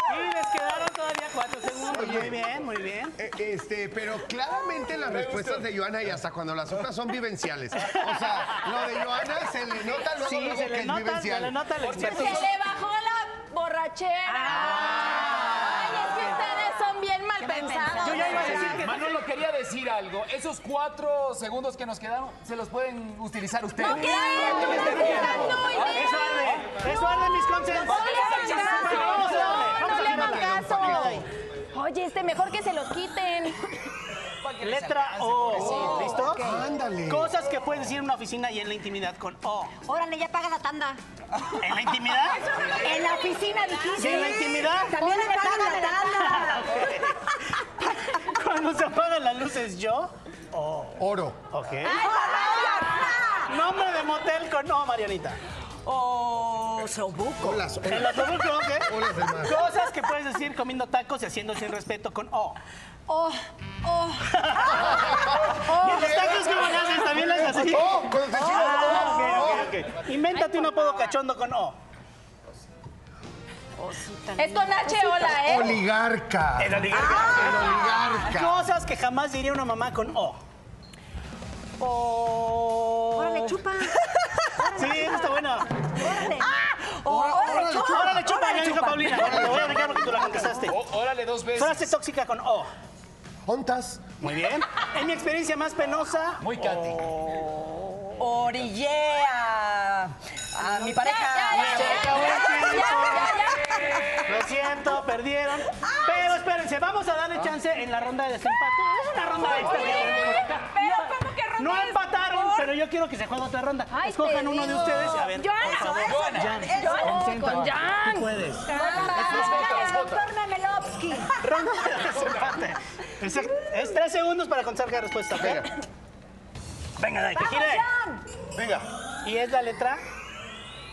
Cuatro segundos. Muy bien, muy bien. Eh, Este, pero claramente las respuestas de Joana y hasta cuando las otras son vivenciales. O sea, lo de Joana se le nota luego, Sí, luego se que le es nota, se vivencial. le nota el Se le bajó la borrachera. Ay, es que ustedes son bien mal pensados. Yo ya iba a decir que Manolo quería decir algo. Esos cuatro segundos que nos quedaron, se los pueden utilizar ustedes. Eso arde, eso arde mis consensos. Le vamos a darle, caso. Oye, este, mejor que se los quiten. Letra O. ¿Listo? Ándale. Cosas que puedes decir en una oficina y en la intimidad con O. Órale, ya paga la tanda. ¿En la intimidad? En la oficina dijiste. ¿Y en la intimidad? También le pagan la tanda. Cuando se apagan las luces, yo. O. Oro. Ok. Nombre de motel con O, Marianita. O Sobuco. Hola, En la Sobuco, ok. Hola, Selma. Cosas que puedes decir comiendo tacos y haciendo sin respeto con O. Oh, oh. ¿Y en los tacos cómo le haces? ¿También le haces así? Oh, te chivas, Ah, oh, ok, ok, ok. Invéntate un apodo cachondo con O. Es con H, hola, ¿eh? Oligarca. El oligarca. El oligarca. Cosas que jamás diría una mamá con O. O. Órale, chupa. Sí, esa está buena. Órale. Órale, chupa. Órale, chupa, ya Órale, dijo chupa. Paulina. Te voy a porque tú la contestaste. Ó- Órale dos veces. Frase tóxica con O. ¿Ontas? Muy bien. En mi experiencia más penosa. Muy Katy. Orillé a, a mi pareja. Lo siento, perdieron. Pero espérense, vamos a darle chance en la ronda de desempate. Es una ronda extra. Pero, ¿cómo que ronda No empataron, por? pero yo quiero que se juegue otra ronda. Ay, Escojan uno de ustedes. A ver, Joana, por favor. Jan, concéntrate. con Jan. Tú puedes. Ah, doctor Memelovsky. Ronda de desempate. Es, es tres segundos para contestar cada respuesta. Venga. Venga, dale, que gire. Venga. ¿Y es la letra?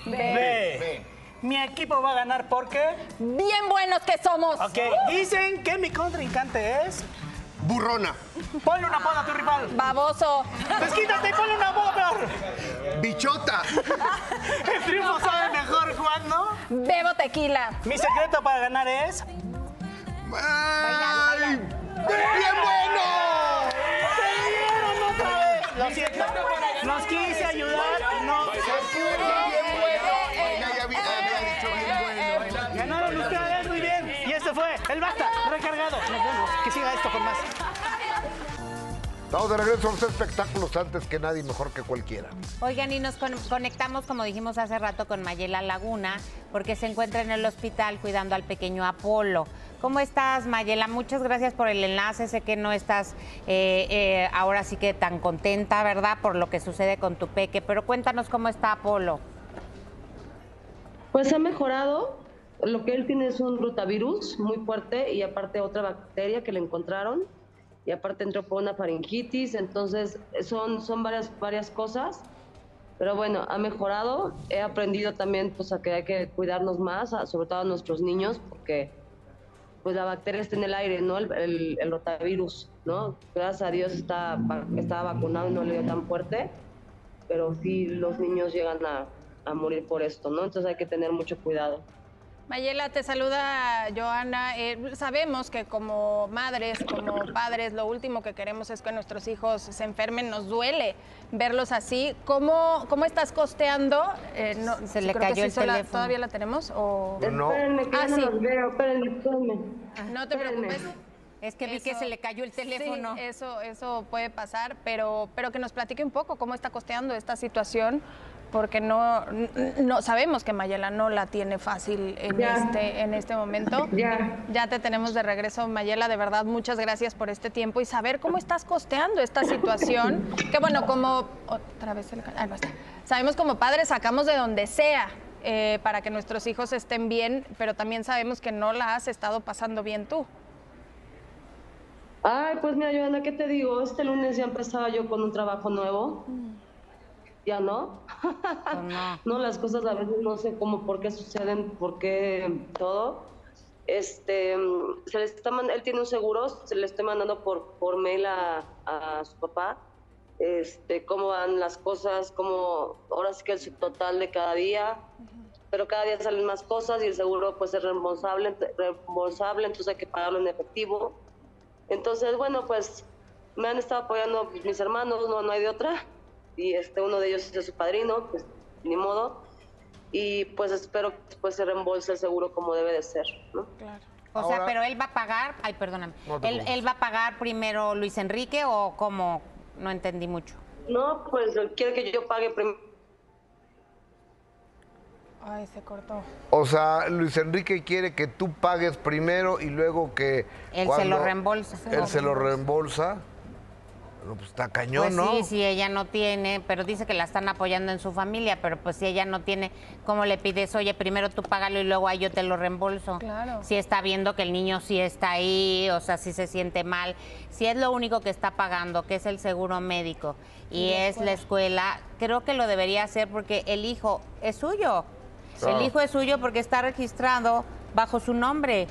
B. Mi equipo va a ganar porque. Bien buenos que somos. Ok, dicen que mi contrincante es. Burrona. Ponle una poda a tu rival. Baboso. Pues quítate y ponle una poda. Bichota. El triunfo sabe mejor cuando. Bebo tequila. Mi secreto para ganar es. ¡Ay! ¡Bien bueno! ¡Te dieron otra vez! Lo siento. Los quise ayudar y no. Bien bueno. Ya, ya había, había dicho bien bueno. Ganaron ustedes muy bien. Y este fue el Basta recargado. Nos vemos. Siga esto con más. Estamos de regreso a los espectáculos antes que nadie, mejor que cualquiera. Oigan, y nos con- conectamos, como dijimos hace rato, con Mayela Laguna, porque se encuentra en el hospital cuidando al pequeño Apolo. ¿Cómo estás, Mayela? Muchas gracias por el enlace. Sé que no estás eh, eh, ahora sí que tan contenta, ¿verdad? Por lo que sucede con tu peque, pero cuéntanos cómo está Apolo. Pues ha mejorado. Lo que él tiene es un rotavirus muy fuerte y aparte otra bacteria que le encontraron y aparte entró por una faringitis, entonces son, son varias, varias cosas. Pero bueno, ha mejorado. He aprendido también pues, a que hay que cuidarnos más, a- sobre todo a nuestros niños, porque pues la bacteria está en el aire, ¿no? El, el- rotavirus, ¿no? Gracias a Dios está, estaba vacunado y no le dio tan fuerte, pero sí los niños llegan a, a morir por esto, ¿no? Entonces hay que tener mucho cuidado. Mayela, te saluda Joana. Eh, sabemos que como madres, como padres, lo último que queremos es que nuestros hijos se enfermen. Nos duele verlos así. ¿Cómo, cómo estás costeando? Eh, no, Se le creo que cayó el sola- teléfono. ¿Todavía la tenemos? O... No. Espérenme, que Ah, sí. no los veo, espérenme, espérenme. No te preocupes. Es que vi que se le cayó el teléfono. Sí, eso, eso puede pasar, pero, pero que nos platique un poco cómo está costeando esta situación, porque no, no sabemos que Mayela no la tiene fácil en Ya. este, en este momento. Ya. Ya te tenemos de regreso, Mayela. De verdad, muchas gracias por este tiempo y saber cómo estás costeando esta situación. Que bueno, como otra vez ca- ah, no está. Sabemos como padres sacamos de donde sea. eh, para que nuestros hijos estén bien, pero también sabemos que no la has estado pasando bien tú. Ay, pues mira, Joana, ¿qué te digo? Este lunes ya empezaba yo con un trabajo nuevo. ¿Ya no? no, las cosas a veces no sé cómo, por qué suceden, por qué todo. Este, se le está él tiene un seguro, se le está mandando por, por mail a, a su papá, este, cómo van las cosas, cómo, ahora sí que el subtotal de cada día, pero cada día salen más cosas y el seguro pues es reembolsable, reembolsable, entonces hay que pagarlo en efectivo. Entonces, bueno, pues me han estado apoyando pues, mis hermanos, no, no hay de otra. Y este, uno de ellos es su padrino, pues ni modo. Y pues espero que después se reembolse el seguro como debe de ser, ¿no? O sea, pero él va a pagar, ay, perdóname, No él, él va a pagar primero Luis Enrique o cómo, no entendí mucho. No, pues quiere que yo pague primero. Ay, se cortó. O sea, Luis Enrique quiere que tú pagues primero y luego que... Él se lo reembolsa. Él se lo reembolsa. Pues está cañón, Pues ¿no? sí, sí, ella no tiene, pero dice que la están apoyando en su familia, pero pues si ella no tiene, ¿cómo le pides? Oye, primero tú págalo y luego ahí yo te lo reembolso. Claro. Si está viendo que el niño sí está ahí, o sea, si se siente mal, si es lo único que está pagando, que es el seguro médico y Y la es la escuela, creo que lo debería hacer porque el hijo es suyo. Claro. El hijo es suyo porque está registrado bajo su nombre.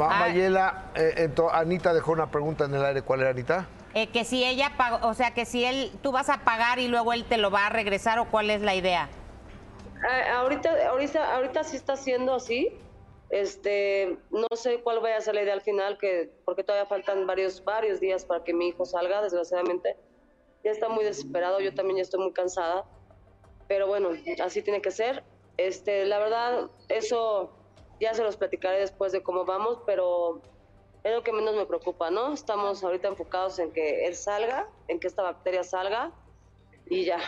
Va, Ah. Mayela, eh, ento- Anita dejó una pregunta en el aire. ¿Cuál era, Anita? Eh, que si ella pagó, o sea, que si él, tú vas a pagar y luego él te lo va a regresar o cuál es la idea. Ah, ahorita, ahorita, ahorita sí está siendo así. Este, no sé cuál vaya a ser la idea al final, que porque todavía faltan varios, varios días para que mi hijo salga, desgraciadamente. Ya está muy desesperado, yo también ya estoy muy cansada. Pero bueno, así tiene que ser. Este, la verdad, eso ya se los platicaré después de cómo vamos, pero es lo que menos me preocupa, ¿no? Estamos ahorita enfocados en que él salga, en que esta bacteria salga y ya.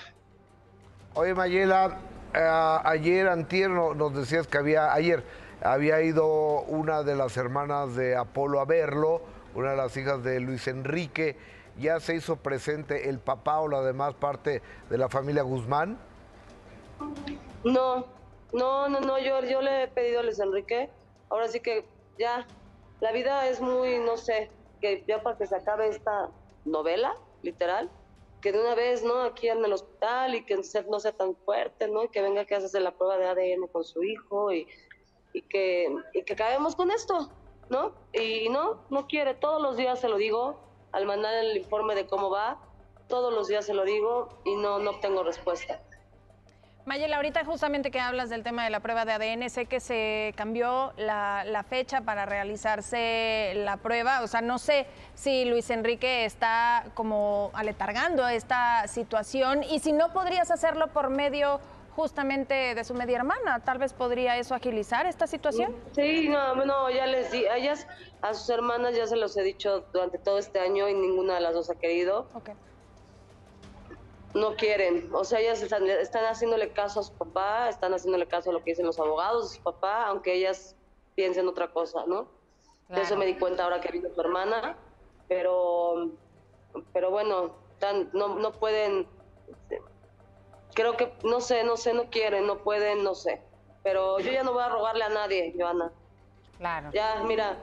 Oye, Mayela, eh, ayer, antier, no- nos decías que había, ayer, había ido una de las hermanas de Apolo a verlo, una de las hijas de Luis Enrique. ¿Ya se hizo presente el papá o la demás parte de la familia Guzmán? No, no, no, no, yo, yo le he pedido a Luis Enrique, ahora sí que ya, la vida es muy, no sé, que ya para que se acabe esta novela, literal, que de una vez, ¿no? Aquí en el hospital y que no sea tan fuerte, ¿no? Que venga que haces la prueba de ADN con su hijo y, y que, y que acabemos con esto, ¿no? Y no, no quiere, todos los días se lo digo, al mandar el informe de cómo va, todos los días se lo digo y no, no obtengo respuesta. Mayela, ahorita justamente que hablas del tema de la prueba de ADN, sé que se cambió la, la fecha para realizarse la prueba. O sea, no sé si Luis Enrique está como aletargando esta situación y si no podrías hacerlo por medio justamente de su media hermana. Tal vez podría eso agilizar esta situación. Sí, no, no, ya les di, a ellas, a sus hermanas ya se los he dicho durante todo este año y ninguna de las dos ha querido. No quieren, o sea, ellas están, están haciéndole caso a su papá, están haciéndole caso a lo que dicen los abogados de su papá, aunque ellas piensen otra cosa, ¿no? De eso me di cuenta ahora que vino su hermana, pero, pero bueno, tan- no, no pueden, creo que, no sé, no sé, no quieren, no pueden, no sé. Pero yo ya no voy a rogarle a nadie, Joana. Claro. Ya, mira,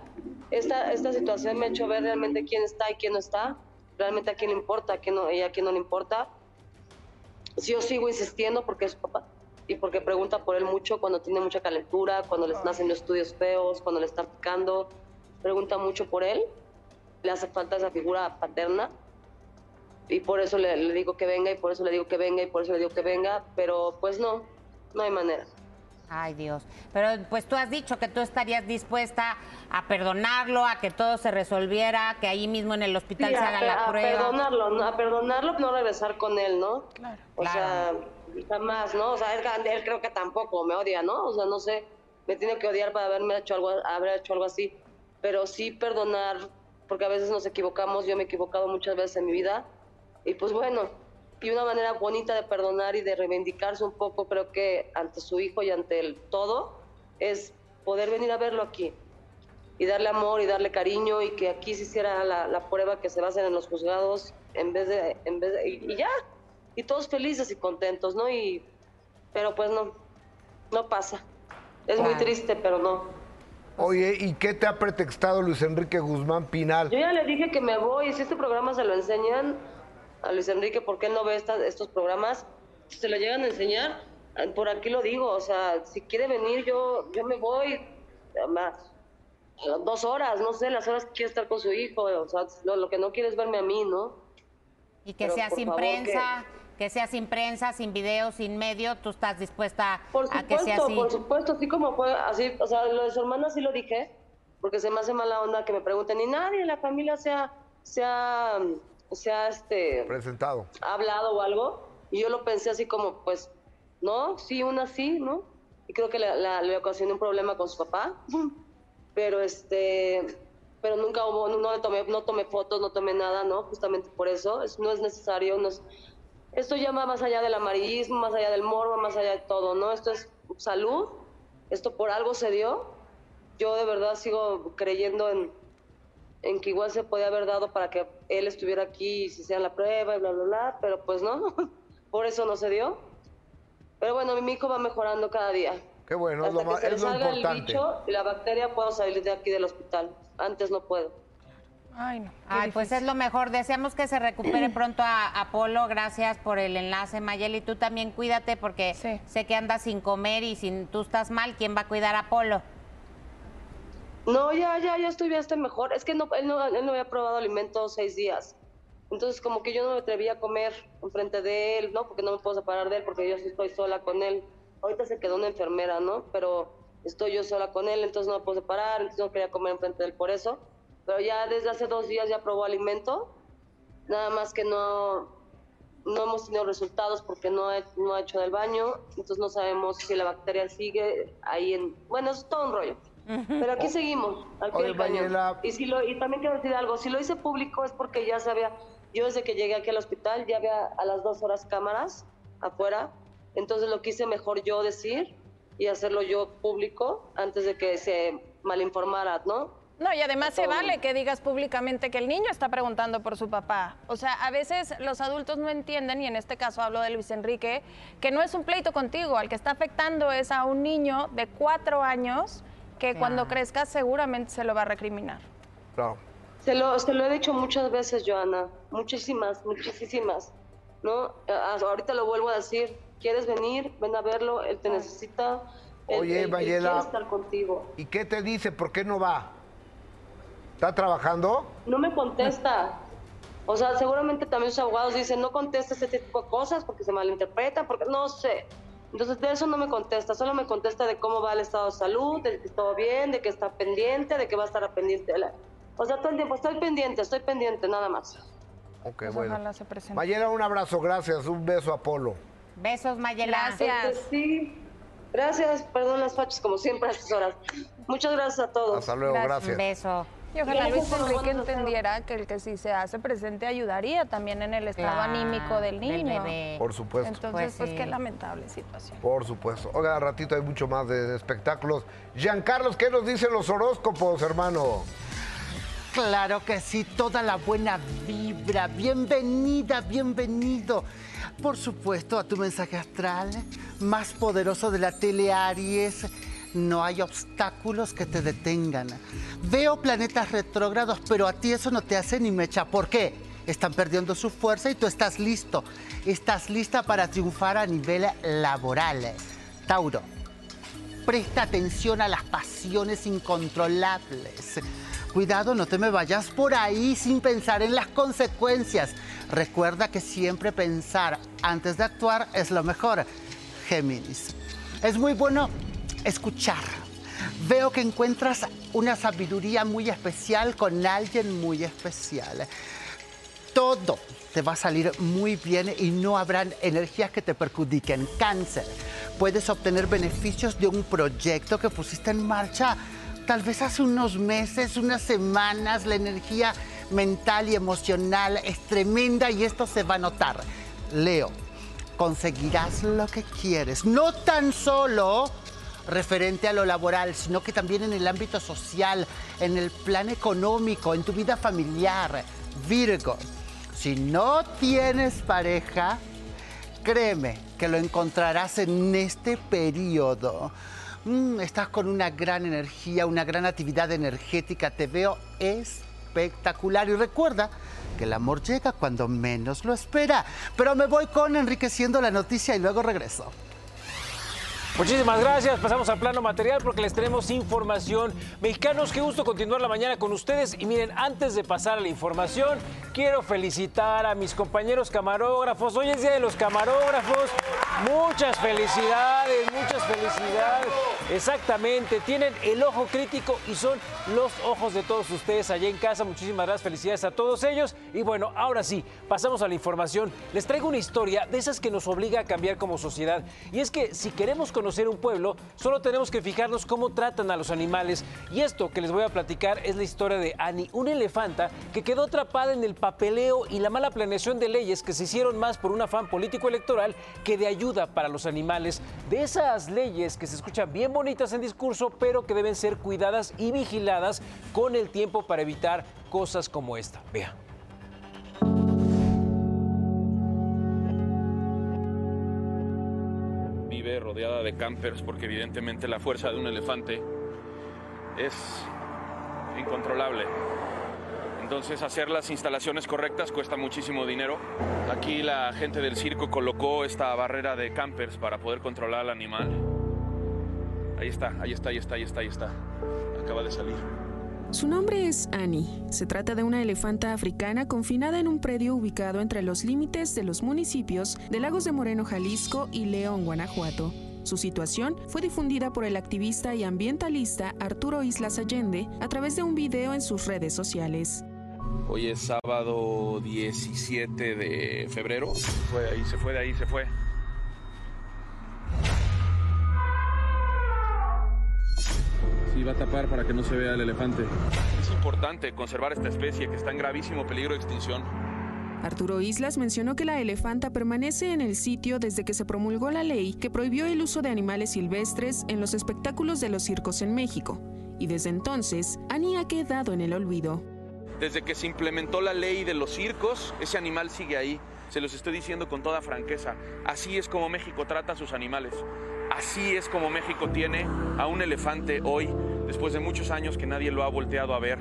esta, esta situación me ha hecho ver realmente quién está y quién no está, realmente a quién le importa, a quién no, y a quién no le importa. Si yo sigo insistiendo porque es su papá y porque pregunta por él mucho cuando tiene mucha calentura, cuando le están haciendo estudios feos, cuando le están picando, pregunta mucho por él, le hace falta esa figura paterna y por eso le, le digo que venga y por eso le digo que venga y por eso le digo que venga, pero pues no, no hay manera. Ay, Dios. Pero pues tú has dicho que tú estarías dispuesta a perdonarlo, a que todo se resolviera, que ahí mismo en el hospital Sí, se a, haga la a prueba. perdonarlo, ¿no? a perdonarlo, no regresar con él, ¿no? Claro. O sea, jamás, ¿no? O sea, él, él creo que tampoco me odia, ¿no? O sea, no sé, me tiene que odiar para haberme hecho algo, haber hecho algo así. Pero sí perdonar, porque a veces nos equivocamos, yo me he equivocado muchas veces en mi vida. Y pues bueno, y una manera bonita de perdonar y de reivindicarse un poco, creo que ante su hijo y ante el todo, es poder venir a verlo aquí y darle amor y darle cariño y que aquí se hiciera la, la prueba que se va a hacer en los juzgados en vez de, en vez de- y, y ya, y todos felices y contentos, ¿no? Y, pero pues no, no pasa. Es muy triste, pero no. Oye, ¿y qué te ha pretextado Luis Enrique Guzmán Pinal? Yo ya le dije que me voy, si este programa se lo enseñan a Luis Enrique, porque él no ve esta- estos programas, se lo llegan a enseñar, eh, por aquí lo digo, o sea, si quiere venir yo, yo me voy, más, dos horas, no sé, las horas que quiere estar con su hijo, o sea, lo, lo que no quiere es verme a mí, ¿no? Y que Pero, sea por sin favor, prensa, que... sea sin prensa, sin video, sin medio, tú estás dispuesta Por a que sea supuesto, así. por supuesto, así como fue, así, o sea, lo de su hermana sí lo dije, porque se me hace mala onda que me pregunten, y nadie en la familia se ha, se ha, este, Presentado. hablado o algo, y yo lo pensé así como, pues, no, sí, una sí, ¿no? Y creo que la- la- le ocasioné un problema con su papá, pero este, pero nunca hubo, no, no le tomé, no tomé fotos, no tomé nada, ¿no? Justamente por eso, es- no es necesario, no es, esto ya va más allá del amarillismo, más allá del morbo, más allá de todo, ¿no? Esto es salud, esto por algo se dio, yo de verdad sigo creyendo en, en que igual se podía haber dado para que él estuviera aquí y se hiciera la prueba y bla, bla, bla, pero pues no, por eso no se dio. Pero bueno, mi hijo va mejorando cada día. Qué bueno, es lo, que se le es lo salga el bicho y la bacteria puedo salir de aquí del hospital. Antes no puedo. Ay, no. Ay, pues es lo mejor. Deseamos que se recupere pronto a Apolo. Gracias por el enlace, Mayeli. Tú también cuídate porque sé que andas sin comer y si tú estás mal, ¿quién va a cuidar a Apolo? No, ya, ya, ya estoy, estoy mejor. Es que no, él, no, él no había probado alimentos seis días. Entonces, como que yo no me atrevía a comer enfrente de él, ¿no? Porque no me puedo separar de él, porque yo sí estoy sola con él. Ahorita se quedó una enfermera, ¿no? Pero estoy yo sola con él, entonces no me puedo separar, entonces no quería comer enfrente de él por eso. Pero ya desde hace dos días ya probó alimento, nada más que no, no hemos tenido resultados porque no ha, no ha hecho del baño, entonces no sabemos si la bacteria sigue ahí en... Bueno, es todo un rollo. Pero aquí seguimos, al pie Oye, del cañón. Mariela. Y, si lo, y también quiero decir algo, si lo hice público es porque ya sabía, yo desde que llegué aquí al hospital ya había a las dos horas cámaras afuera, entonces lo quise mejor yo decir y hacerlo yo público antes de que se malinformara, ¿no? No, y además se vale que digas públicamente que el niño está preguntando por su papá. O sea, a veces los adultos no entienden, y en este caso hablo de Luis Enrique, que no es un pleito contigo, al que está afectando es a un niño de cuatro años que cuando crezca seguramente se lo va a recriminar. Claro. Se lo, se lo he dicho muchas veces, Joana, muchísimas, muchísimas, ¿no? Ahorita lo vuelvo a decir, ¿quieres venir? Ven a verlo, él te necesita. él- Oye, él- él Mayela. quiere estar contigo. ¿Y qué te dice? ¿Por qué no va? ¿Está trabajando? No me contesta. O sea, seguramente también sus abogados dicen, no contestes este tipo de cosas porque se malinterpretan, porque no sé. Entonces, de eso no me contesta, solo me contesta de cómo va el estado de salud, de que todo bien, de que está pendiente, de que va a estar pendiente. O sea, todo el tiempo estoy pendiente, estoy pendiente, nada más. Ok, Pues bueno. ojalá se presente. Mayela, un abrazo, gracias. Un beso, Apolo. Besos, Mayela. Este, sí, gracias, perdón las fachas como siempre a estas horas. Muchas gracias a todos. Hasta luego, gracias. Un beso. Y ojalá Gracias Luis Enrique entendiera que el que si se hace presente ayudaría también en el estado Claro, anímico del del niño. bebé. Por supuesto. Entonces, Pues pues, sí. qué lamentable situación. Por supuesto. Oiga, al ratito hay mucho más de espectáculos. Giancarlos, ¿qué nos dicen los horóscopos, hermano? Claro que sí, toda la buena vibra. Bienvenida, bienvenido. Por supuesto, a tu mensaje astral más poderoso de la tele Aries. No hay obstáculos que te detengan. Veo planetas retrógrados, pero a ti eso no te hace ni mecha. ¿Por qué? Están perdiendo su fuerza y tú estás listo. Estás lista para triunfar a nivel laboral. Tauro, Presta atención a las pasiones incontrolables. Cuidado, no te me vayas por ahí sin pensar en las consecuencias. Recuerda que siempre pensar antes de actuar es lo mejor. Géminis. Es muy bueno escuchar. Veo que encuentras una sabiduría muy especial con alguien muy especial. Todo te va a salir muy bien y no habrán energías que te perjudiquen. Cáncer. Puedes obtener beneficios de un proyecto que pusiste en marcha tal vez hace unos meses, unas semanas. La energía mental y emocional es tremenda y esto se va a notar. Leo, conseguirás lo que quieres. No tan solo referente a lo laboral, sino que también en el ámbito social, en el plan económico, en tu vida familiar. Virgo, si no tienes pareja, créeme que lo encontrarás en este periodo. Mm, estás con una gran energía, una gran actividad energética, te veo espectacular. Y recuerda que el amor llega cuando menos lo espera. Pero me voy con enriqueciendo la noticia y luego regreso. Muchísimas gracias. Pasamos al plano material porque les tenemos información. Mexicanos, qué gusto continuar la mañana con ustedes. Y miren, antes de pasar a la información, quiero felicitar a mis compañeros camarógrafos. Hoy es Día de los Camarógrafos. Muchas felicidades, muchas felicidades. Exactamente, tienen el ojo crítico y son los ojos de todos ustedes allá en casa. Muchísimas gracias, felicidades a todos ellos. Y bueno, ahora sí, pasamos a la información. Les traigo una historia de esas que nos obliga a cambiar como sociedad. Y es que si queremos conocer un pueblo, solo tenemos que fijarnos cómo tratan a los animales. Y esto que les voy a platicar es la historia de Annie, una elefanta que quedó atrapada en el papeleo y la mala planeación de leyes que se hicieron más por un afán político electoral que de ayuda para los animales. De esas leyes que se escuchan bien bonitas en discurso, pero que deben ser cuidadas y vigiladas con el tiempo para evitar cosas como esta. Vea. Rodeada de campers porque evidentemente la fuerza de un elefante es incontrolable. Entonces hacer las instalaciones correctas cuesta muchísimo dinero. Aquí la gente del circo colocó esta barrera de campers para poder controlar al animal. Ahí está, ahí está, ahí está, ahí está, ahí está. Acaba de salir. Su nombre es Annie. Se trata de una elefanta africana confinada en un predio ubicado entre los límites de los municipios de Lagos de Moreno, Jalisco y León, Guanajuato. Su situación fue difundida por el activista y ambientalista Arturo Islas Allende a través de un video en sus redes sociales. Hoy es sábado 17 de febrero. Se fue de ahí, se fue de ahí, se fue. Va a tapar para que no se vea el elefante. Es importante conservar esta especie que está en gravísimo peligro de extinción. Arturo Islas mencionó que la elefanta permanece en el sitio desde que se promulgó la ley que prohibió el uso de animales silvestres en los espectáculos de los circos en México. Y desde entonces, Annie ha quedado en el olvido. Desde que se implementó la ley de los circos, ese animal sigue ahí. Se los estoy diciendo con toda franqueza. Así es como México trata a sus animales. Así es como México tiene a un elefante hoy, después de muchos años que nadie lo ha volteado a ver.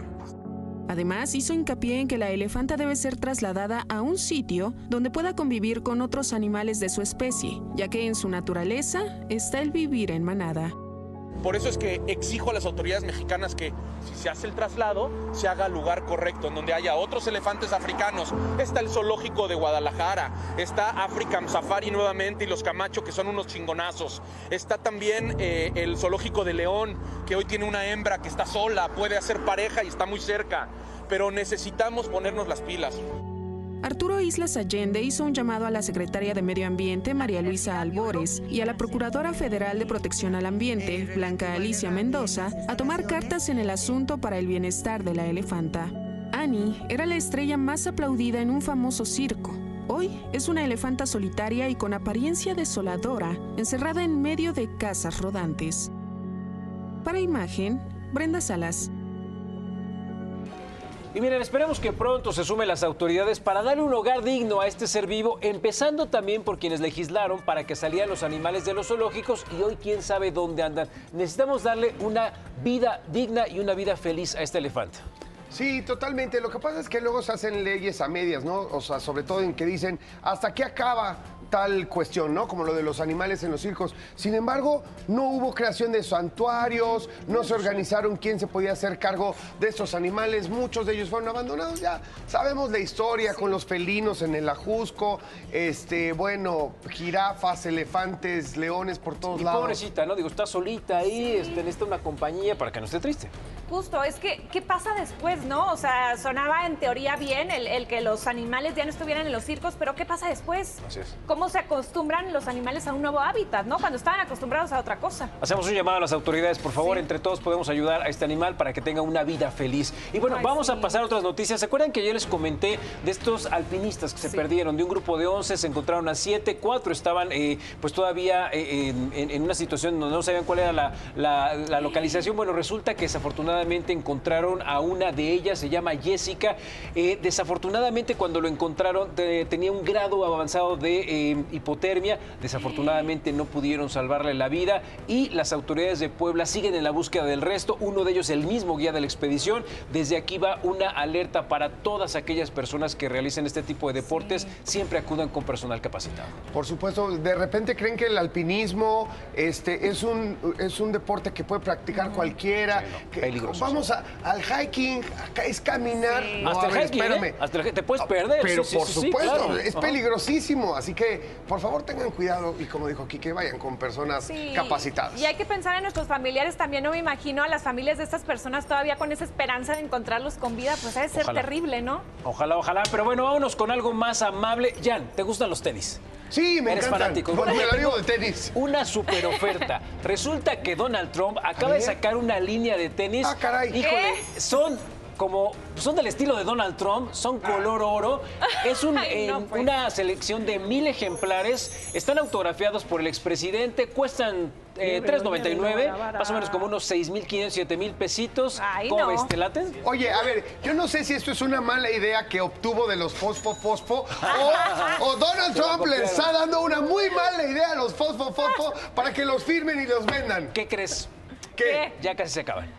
Además, hizo hincapié en que la elefanta debe ser trasladada a un sitio donde pueda convivir con otros animales de su especie, ya que en su naturaleza está el vivir en manada. Por eso es que exijo a las autoridades mexicanas que si se hace el traslado, se haga al lugar correcto, en donde haya otros elefantes africanos. Está el zoológico de Guadalajara, está African Safari nuevamente y los Camacho, que son unos chingonazos. Está también eh, el zoológico de León, que hoy tiene una hembra que está sola, puede hacer pareja y está muy cerca. Pero necesitamos ponernos las pilas. Arturo Islas Allende hizo un llamado a la secretaria de Medio Ambiente, María Luisa Albores, y a la Procuradora Federal de Protección al Ambiente, Blanca Alicia Mendoza, a tomar cartas en el asunto para el bienestar de la elefanta. Annie era la estrella más aplaudida en un famoso circo. Hoy es una elefanta solitaria y con apariencia desoladora, encerrada en medio de casas rodantes. Para imagen, Brenda Salas. Y miren, esperemos que pronto se sumen las autoridades para darle un hogar digno a este ser vivo, empezando también por quienes legislaron para que salieran los animales de los zoológicos y hoy quién sabe dónde andan. Necesitamos darle una vida digna y una vida feliz a este elefante. Sí, totalmente. Lo que pasa es que luego se hacen leyes a medias, ¿no? O sea, sobre todo en que dicen, ¿hasta qué acaba tal cuestión, ¿no? Como lo de los animales en los circos. Sin embargo, no hubo creación de santuarios, no se organizaron quién se podía hacer cargo de estos animales. Muchos de ellos fueron abandonados. Ya sabemos la historia con los felinos en el Ajusco, este, bueno, jirafas, elefantes, leones por todos Y lados. pobrecita, ¿no? Digo, está solita ahí, este, necesita una compañía para que no esté triste. Justo, es que, ¿qué pasa después, no? O sea, sonaba en teoría bien el, el que los animales ya no estuvieran en los circos, pero ¿qué pasa después? Así es. ¿Cómo se acostumbran los animales a un nuevo hábitat, no? Cuando estaban acostumbrados a otra cosa. Hacemos un llamado a las autoridades, por favor, entre todos podemos ayudar a este animal para que tenga una vida feliz. Y bueno, Ay, vamos a pasar a otras noticias. ¿Se acuerdan que ayer les comenté de estos alpinistas que se perdieron? De un grupo de 11 se encontraron a 7, 4 estaban eh, pues todavía eh, en, en- en una situación donde no sabían cuál era la, la- la localización. Bueno, resulta que desafortunadamente encontraron a una de ellas, se llama Jessica. Eh, desafortunadamente cuando lo encontraron te- tenía un grado avanzado de eh, hipotermia. Desafortunadamente no pudieron salvarle la vida y las autoridades de Puebla siguen en la búsqueda del resto. Uno de ellos, el mismo guía de la expedición. Desde aquí va una alerta para todas aquellas personas que realicen este tipo de deportes. Siempre acudan con personal capacitado. Por supuesto, de repente creen que el alpinismo este, es, un, es un deporte que puede practicar cualquiera. que- peligroso, Vamos a- al hiking, acá es caminar. No, Hasta el ver, hiking, ¿eh? espérame. Hasta el hiking, te puedes perder. Pero por sí, sí, supuesto, claro. es peligrosísimo. Así que, por favor, tengan cuidado y como dijo Quique, vayan con personas Sí. capacitadas. Y hay que pensar en nuestros familiares también. No me imagino a las familias de estas personas todavía con esa esperanza de encontrarlos con vida. Pues ha de ser Ojalá. terrible, ¿no? Ojalá, ojalá. Pero bueno, vámonos con algo más amable. Jan, ¿te gustan los tenis? Sí, me Eres encantan. fanático. Bueno, me la tengo vivo de tenis. Una super oferta. Resulta que Donald Trump acaba de sacar una línea de tenis. Ah, caray. Híjole, son como son del estilo de Donald Trump, son color oro. Es un, Ay, no, pues. una selección de mil ejemplares. Están autografiados por el expresidente, cuestan eh, 3.99, más o menos como unos 6.500, 7.000 pesitos. ¿Cómo no. ves? ¿Te laten? Oye, a ver, yo no sé si esto es una mala idea que obtuvo de los Fosfo Fosfo o, o Donald Trump le está dando una muy mala idea a los Fosfo Fosfo para que los firmen y los vendan. ¿Qué crees? ¿Qué? Ya casi se acaban.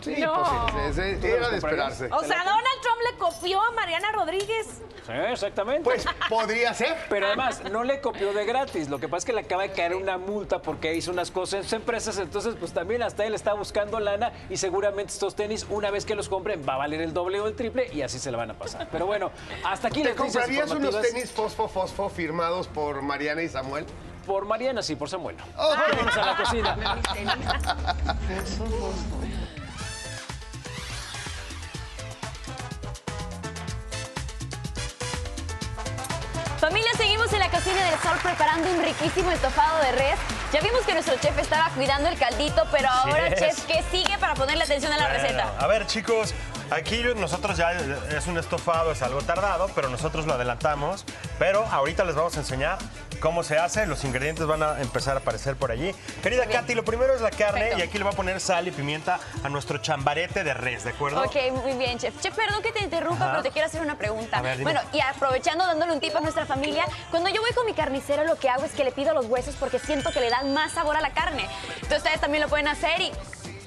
Sí, No. pues es- es- ¿Tú era de esperarse. O sea, Donald Trump le copió a Mariana Rodríguez. Sí, exactamente. Pues podría ser. Pero además, no le copió de gratis. Lo que pasa es que le acaba de caer una multa porque hizo unas cosas en sus empresas. Entonces, pues también hasta él está buscando lana y seguramente estos tenis, una vez que los compren, va a valer el doble o el triple y así se la van a pasar. Pero bueno, hasta aquí ¿Te las noticias comprarías unos tenis Fosfo Fosfo firmados por Mariana y Samuel? Por Mariana, sí, por Samuel. Ok. Vámonos a la cocina. Familia, seguimos en la cocina del sol preparando un riquísimo estofado de res. Ya vimos que nuestro chef estaba cuidando el caldito, pero ahora, chef, ¿qué sigue para ponerle atención a la Bueno, receta? A ver, chicos, aquí nosotros ya es un estofado, es algo tardado, pero nosotros lo adelantamos. Pero ahorita les vamos a enseñar cómo se hace. Los ingredientes van a empezar a aparecer por allí. Querida Katy, lo primero es la carne Perfecto. y aquí le voy a poner sal y pimienta a nuestro chambarete de res, ¿de acuerdo? Ok, muy bien, chef. Chef, perdón que te interrumpa, Ajá. pero te quiero hacer una pregunta. Ver, bueno, y aprovechando, dándole un tip a nuestra familia, cuando yo voy con mi carnicero, lo que hago es que le pido los huesos porque siento que le dan más sabor a la carne. Entonces, ustedes también lo pueden hacer y.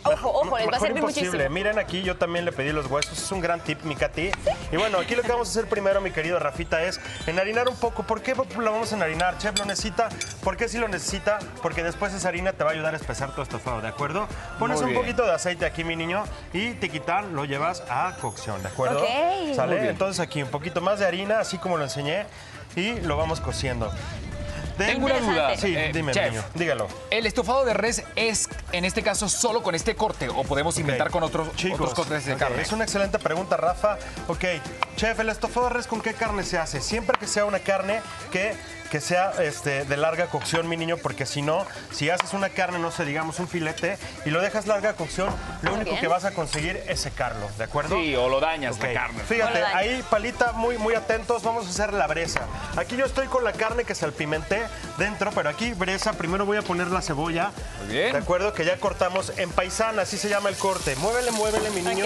Ojo, ojo, les va a servir imposible. muchísimo. Miren aquí, yo también le pedí los huesos. Es un gran tip, mi Katy. Y bueno, aquí lo que vamos a hacer primero, mi querido Rafita, es enharinar un poco. ¿Por qué lo vamos a enharinar? Chef, ¿lo necesita? ¿Por qué si lo necesita? Porque después esa harina te va a ayudar a espesar tu estofado, ¿de acuerdo? Pones un poquito de aceite aquí, mi niño, y tiquitar lo llevas a cocción, ¿de acuerdo? Ok. ¿Sale? Entonces aquí un poquito más de harina, así como lo enseñé, y lo vamos cociendo. Tengo una duda. Sí, Eh, dime, chef. niño, dígalo. ¿El estofado de res es, en este caso, solo con este corte o podemos inventar con otros, Chicos, otros cortes de carne? Es una excelente pregunta, Rafa. Ok, chef, ¿el estofado de res con qué carne se hace? Siempre que sea una carne que, que sea este, de larga cocción, mi niño, porque si no, si haces una carne, no sé, digamos un filete, y lo dejas larga cocción, lo único bien. que vas a conseguir es secarlo, ¿de acuerdo? Sí, o lo dañas Ok, la carne. Fíjate, dañas. ahí, palita, muy, muy atentos, vamos a hacer la breza. Aquí yo estoy con la carne que salpimenté dentro, pero aquí breza, primero voy a poner la cebolla. Muy bien. De acuerdo, que ya cortamos en paisana, así se llama el corte. Muévele, muévele, mi niño.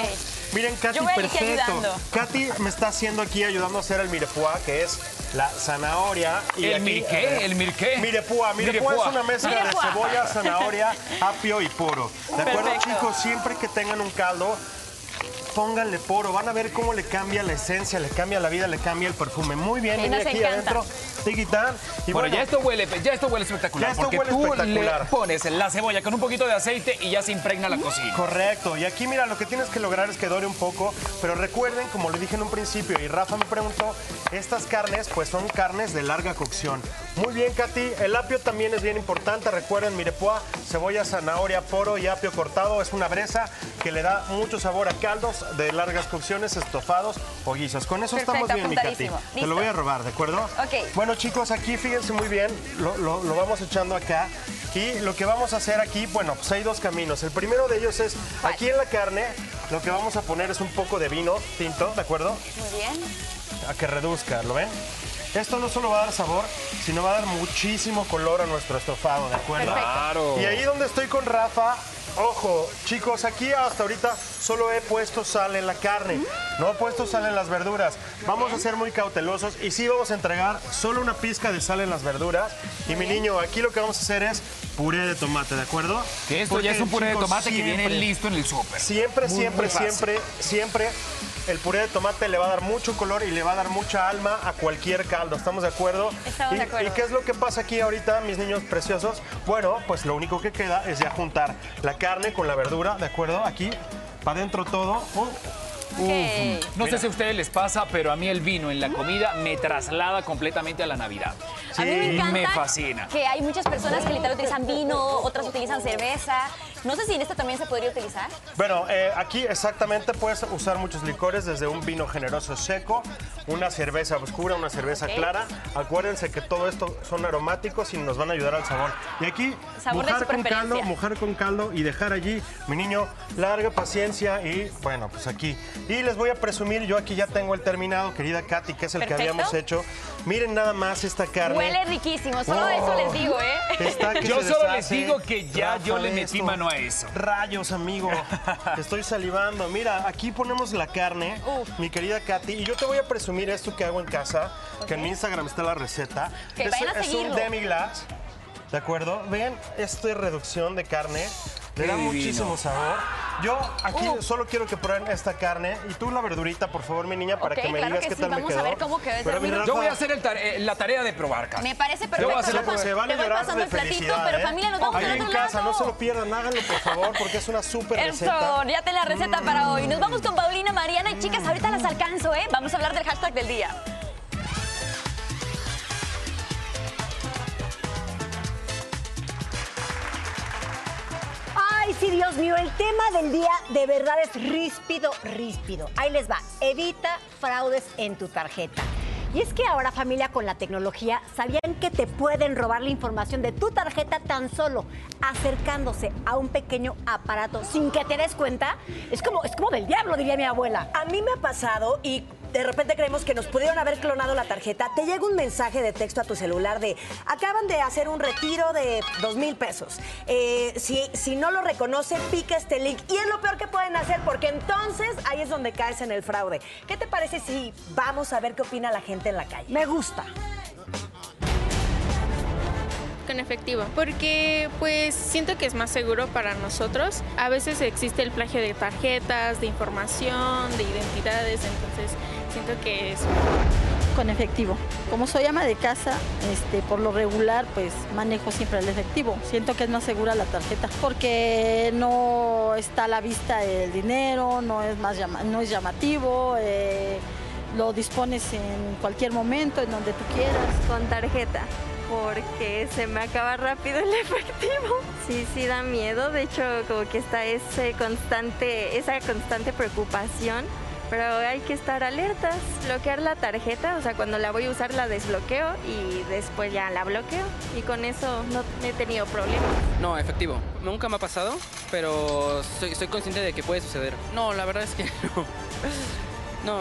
Miren, Katy, Yo voy aquí perfecto. Katy me está haciendo aquí, ayudando a hacer el mirepoix, que es la zanahoria. Y ¿El aquí, mirqué? ¿El mirqué? Mirepoix Mirepoix. es una mezcla de cebolla, zanahoria, apio y poro. ¿De acuerdo, Perfecto. chicos? Siempre que tengan un caldo, pónganle poro, van a ver cómo le cambia la esencia, le cambia la vida, le cambia el perfume. Muy bien, nos aquí encanta. adentro, tiquitán. Y bueno, bueno, ya esto huele, ya esto huele espectacular. Ya esto porque huele tú espectacular. le pones la cebolla con un poquito de aceite y ya se impregna la cocina. Correcto, y aquí mira, lo que tienes que lograr es que dore un poco, pero recuerden, como le dije en un principio, y Rafa me preguntó, estas carnes pues son carnes de larga cocción. Muy bien, Katy, el apio también es bien importante, recuerden, mirepoix, cebolla, zanahoria, poro y apio cortado, es una breza que le da mucho sabor a caldos de largas cocciones, estofados o guisos. Con eso Perfecto, estamos bien, mi Katy. Te lo voy a robar, ¿de acuerdo? Ok. Bueno, chicos, aquí fíjense muy bien, lo, lo- lo vamos echando acá. Y lo que vamos a hacer aquí, bueno, pues hay dos caminos. El primero de ellos es, aquí en la carne, lo que vamos a poner es un poco de vino tinto, ¿de acuerdo? Muy bien. A que reduzca, ¿lo ven? Esto no solo va a dar sabor, sino va a dar muchísimo color a nuestro estofado, ¿de acuerdo? Perfecto. Claro. Y ahí donde estoy con Rafa, ojo, chicos, aquí hasta ahorita solo he puesto sal en la carne, no he puesto sal en las verduras. Vamos a ser muy cautelosos y sí vamos a entregar solo una pizca de sal en las verduras. Y mi niño, aquí lo que vamos a hacer es puré de tomate, ¿de acuerdo? Que esto Porque, ya es un puré de tomate que viene listo en el súper. Siempre, Muy, siempre, muy siempre, siempre el puré de tomate le va a dar mucho color y le va a dar mucha alma a cualquier caldo. ¿Estamos de acuerdo? Estamos ¿Y, de acuerdo. ¿Y qué es lo que pasa aquí ahorita, mis niños preciosos? Bueno, pues lo único que queda es ya juntar la carne con la verdura, ¿de acuerdo? Aquí, para adentro todo. Uh, Ok. No sé si a ustedes les pasa, pero a mí el vino en la comida me traslada completamente a la Navidad. A mí me encanta me fascina. que hay muchas personas que literal utilizan vino, otras utilizan cerveza. No sé si en esta también se podría utilizar. Bueno, eh, aquí exactamente puedes usar muchos licores, desde un vino generoso seco, una cerveza oscura, una cerveza Ok. clara. Acuérdense que todo esto son aromáticos y nos van a ayudar al sabor. Y aquí, Sabor mojar con caldo, mojar con caldo y dejar allí, mi niño, larga paciencia y bueno, pues aquí. Y les voy a presumir, yo aquí ya tengo el terminado, querida Katy, que es el Perfecto. que habíamos hecho. Miren nada más esta carne. Huele riquísimo, solo Oh. eso les digo, ¿eh? Está que Yo solo les deshace. digo que ya yo le Rafa, metí esto. mano a eso. Rayos, amigo. Estoy salivando. Mira, aquí ponemos la carne, mi querida Katy, y yo te voy a presumir esto que hago en casa, que en mi Instagram está la receta. Que es vayan a es un seguirlo. demi-glace, ¿de acuerdo? Ven, esto es reducción de carne. Le da divino. muchísimo sabor. Yo aquí Uh. solo quiero que prueben esta carne y tú la verdurita, por favor, mi niña, para que me claro digas que qué sí. tal me Vamos a quedó. ver cómo quedó Pero. Yo voy a hacer el tare- eh, la tarea de probar, Katy. Me parece Yo voy a perfecto. hacer Rafa. se a Te voy llorar pasando el platito, pero ¿eh? familia, nos vamos Ahí en otro casa, lado. no se lo pierdan, háganlo por favor, porque es una súper receta. Eso, ya te la receta para hoy. Nos vamos con Paulina, Mariana y chicas, ahorita las alcanzo, ¿eh? Vamos a hablar del hashtag del día. Ay, sí, Dios mío, el tema del día de verdad es ríspido, ríspido. Ahí les va, evita fraudes en tu tarjeta. Y es que ahora familia con la tecnología sabían que te pueden robar la información de tu tarjeta tan solo acercándose a un pequeño aparato sin que te des cuenta. Es como, es como del diablo, diría mi abuela. A mí me ha pasado y de repente creemos que nos pudieron haber clonado la tarjeta. Te llega un mensaje de texto a tu celular de acaban de hacer un retiro de dos mil pesos. Eh, si, si no lo reconoce, pica este link. Y es lo peor que pueden hacer porque entonces ahí es donde caes en el fraude. ¿Qué te parece si vamos a ver qué opina la gente en la calle? Me gusta. con efectivo, porque pues siento que es más seguro para nosotros. A veces existe el plagio de tarjetas, de información, de identidades, entonces siento que es con efectivo. Como soy ama de casa, este, por lo regular, pues manejo siempre el efectivo. Siento que es más segura la tarjeta porque no está a la vista el dinero, no es más no es llamativo, eh, lo dispones en cualquier momento, en donde tú quieras. Con tarjeta, porque se me acaba rápido el efectivo. Sí, sí da miedo, de hecho como que está ese constante, esa constante preocupación, pero hay que estar alertas, bloquear la tarjeta, o sea, cuando la voy a usar la desbloqueo y después ya la bloqueo y con eso no he tenido problemas. No, efectivo. Nunca me ha pasado, pero soy, soy consciente de que puede suceder. No, la verdad es que no. No,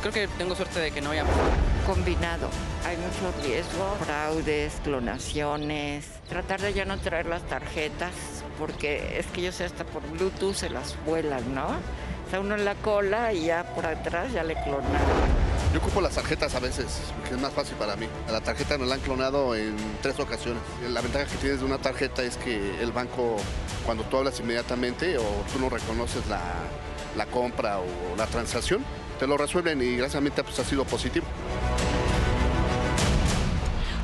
creo que tengo suerte de que no haya pasado. Combinado. Hay mucho riesgo, fraudes, clonaciones. Tratar de ya no traer las tarjetas, porque es que yo sé, hasta por Bluetooth se las vuelan, ¿no? Uno en la cola y ya por atrás ya le clonaron. Yo ocupo las tarjetas a veces, que es más fácil para mí. La tarjeta nos la han clonado en tres ocasiones. La ventaja que tienes de una tarjeta es que el banco, cuando tú hablas inmediatamente o tú no reconoces la, la compra o la transacción, te lo resuelven y gracias a mí pues, ha sido positivo.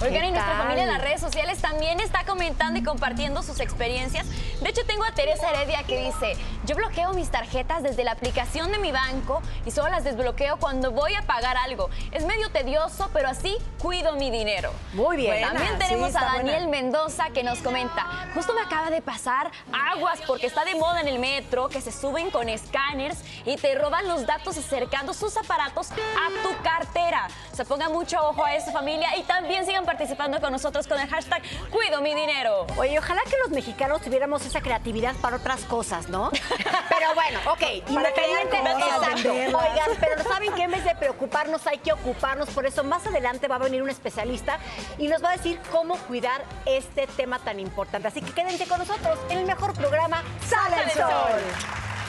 Oigan, ¿Qué y nuestra familia en las redes sociales también está comentando y compartiendo sus experiencias. De hecho, tengo a Teresa Heredia que dice, yo bloqueo mis tarjetas desde la aplicación de mi banco y solo las desbloqueo cuando voy a pagar algo. Es medio tedioso, pero así cuido mi dinero. Muy bien. También Buena, tenemos sí, a Daniel buena. Mendoza que nos comenta, justo me acaba de pasar aguas porque está de moda en el metro, que se suben con escáneres y te roban los datos acercando sus aparatos a tu cartera. O sea, pongan mucho ojo a eso familia y también sigan participando con nosotros con el hashtag Cuido mi dinero. Oye, ojalá que los mexicanos tuviéramos esa creatividad para otras cosas, ¿no? Pero bueno, ok, independientemente. Oigan, pero ¿saben que En vez de preocuparnos, hay que ocuparnos. Por eso, más adelante va a venir un especialista y nos va a decir cómo cuidar este tema tan importante. Así que quédense con nosotros en el mejor programa, Sale el Sol.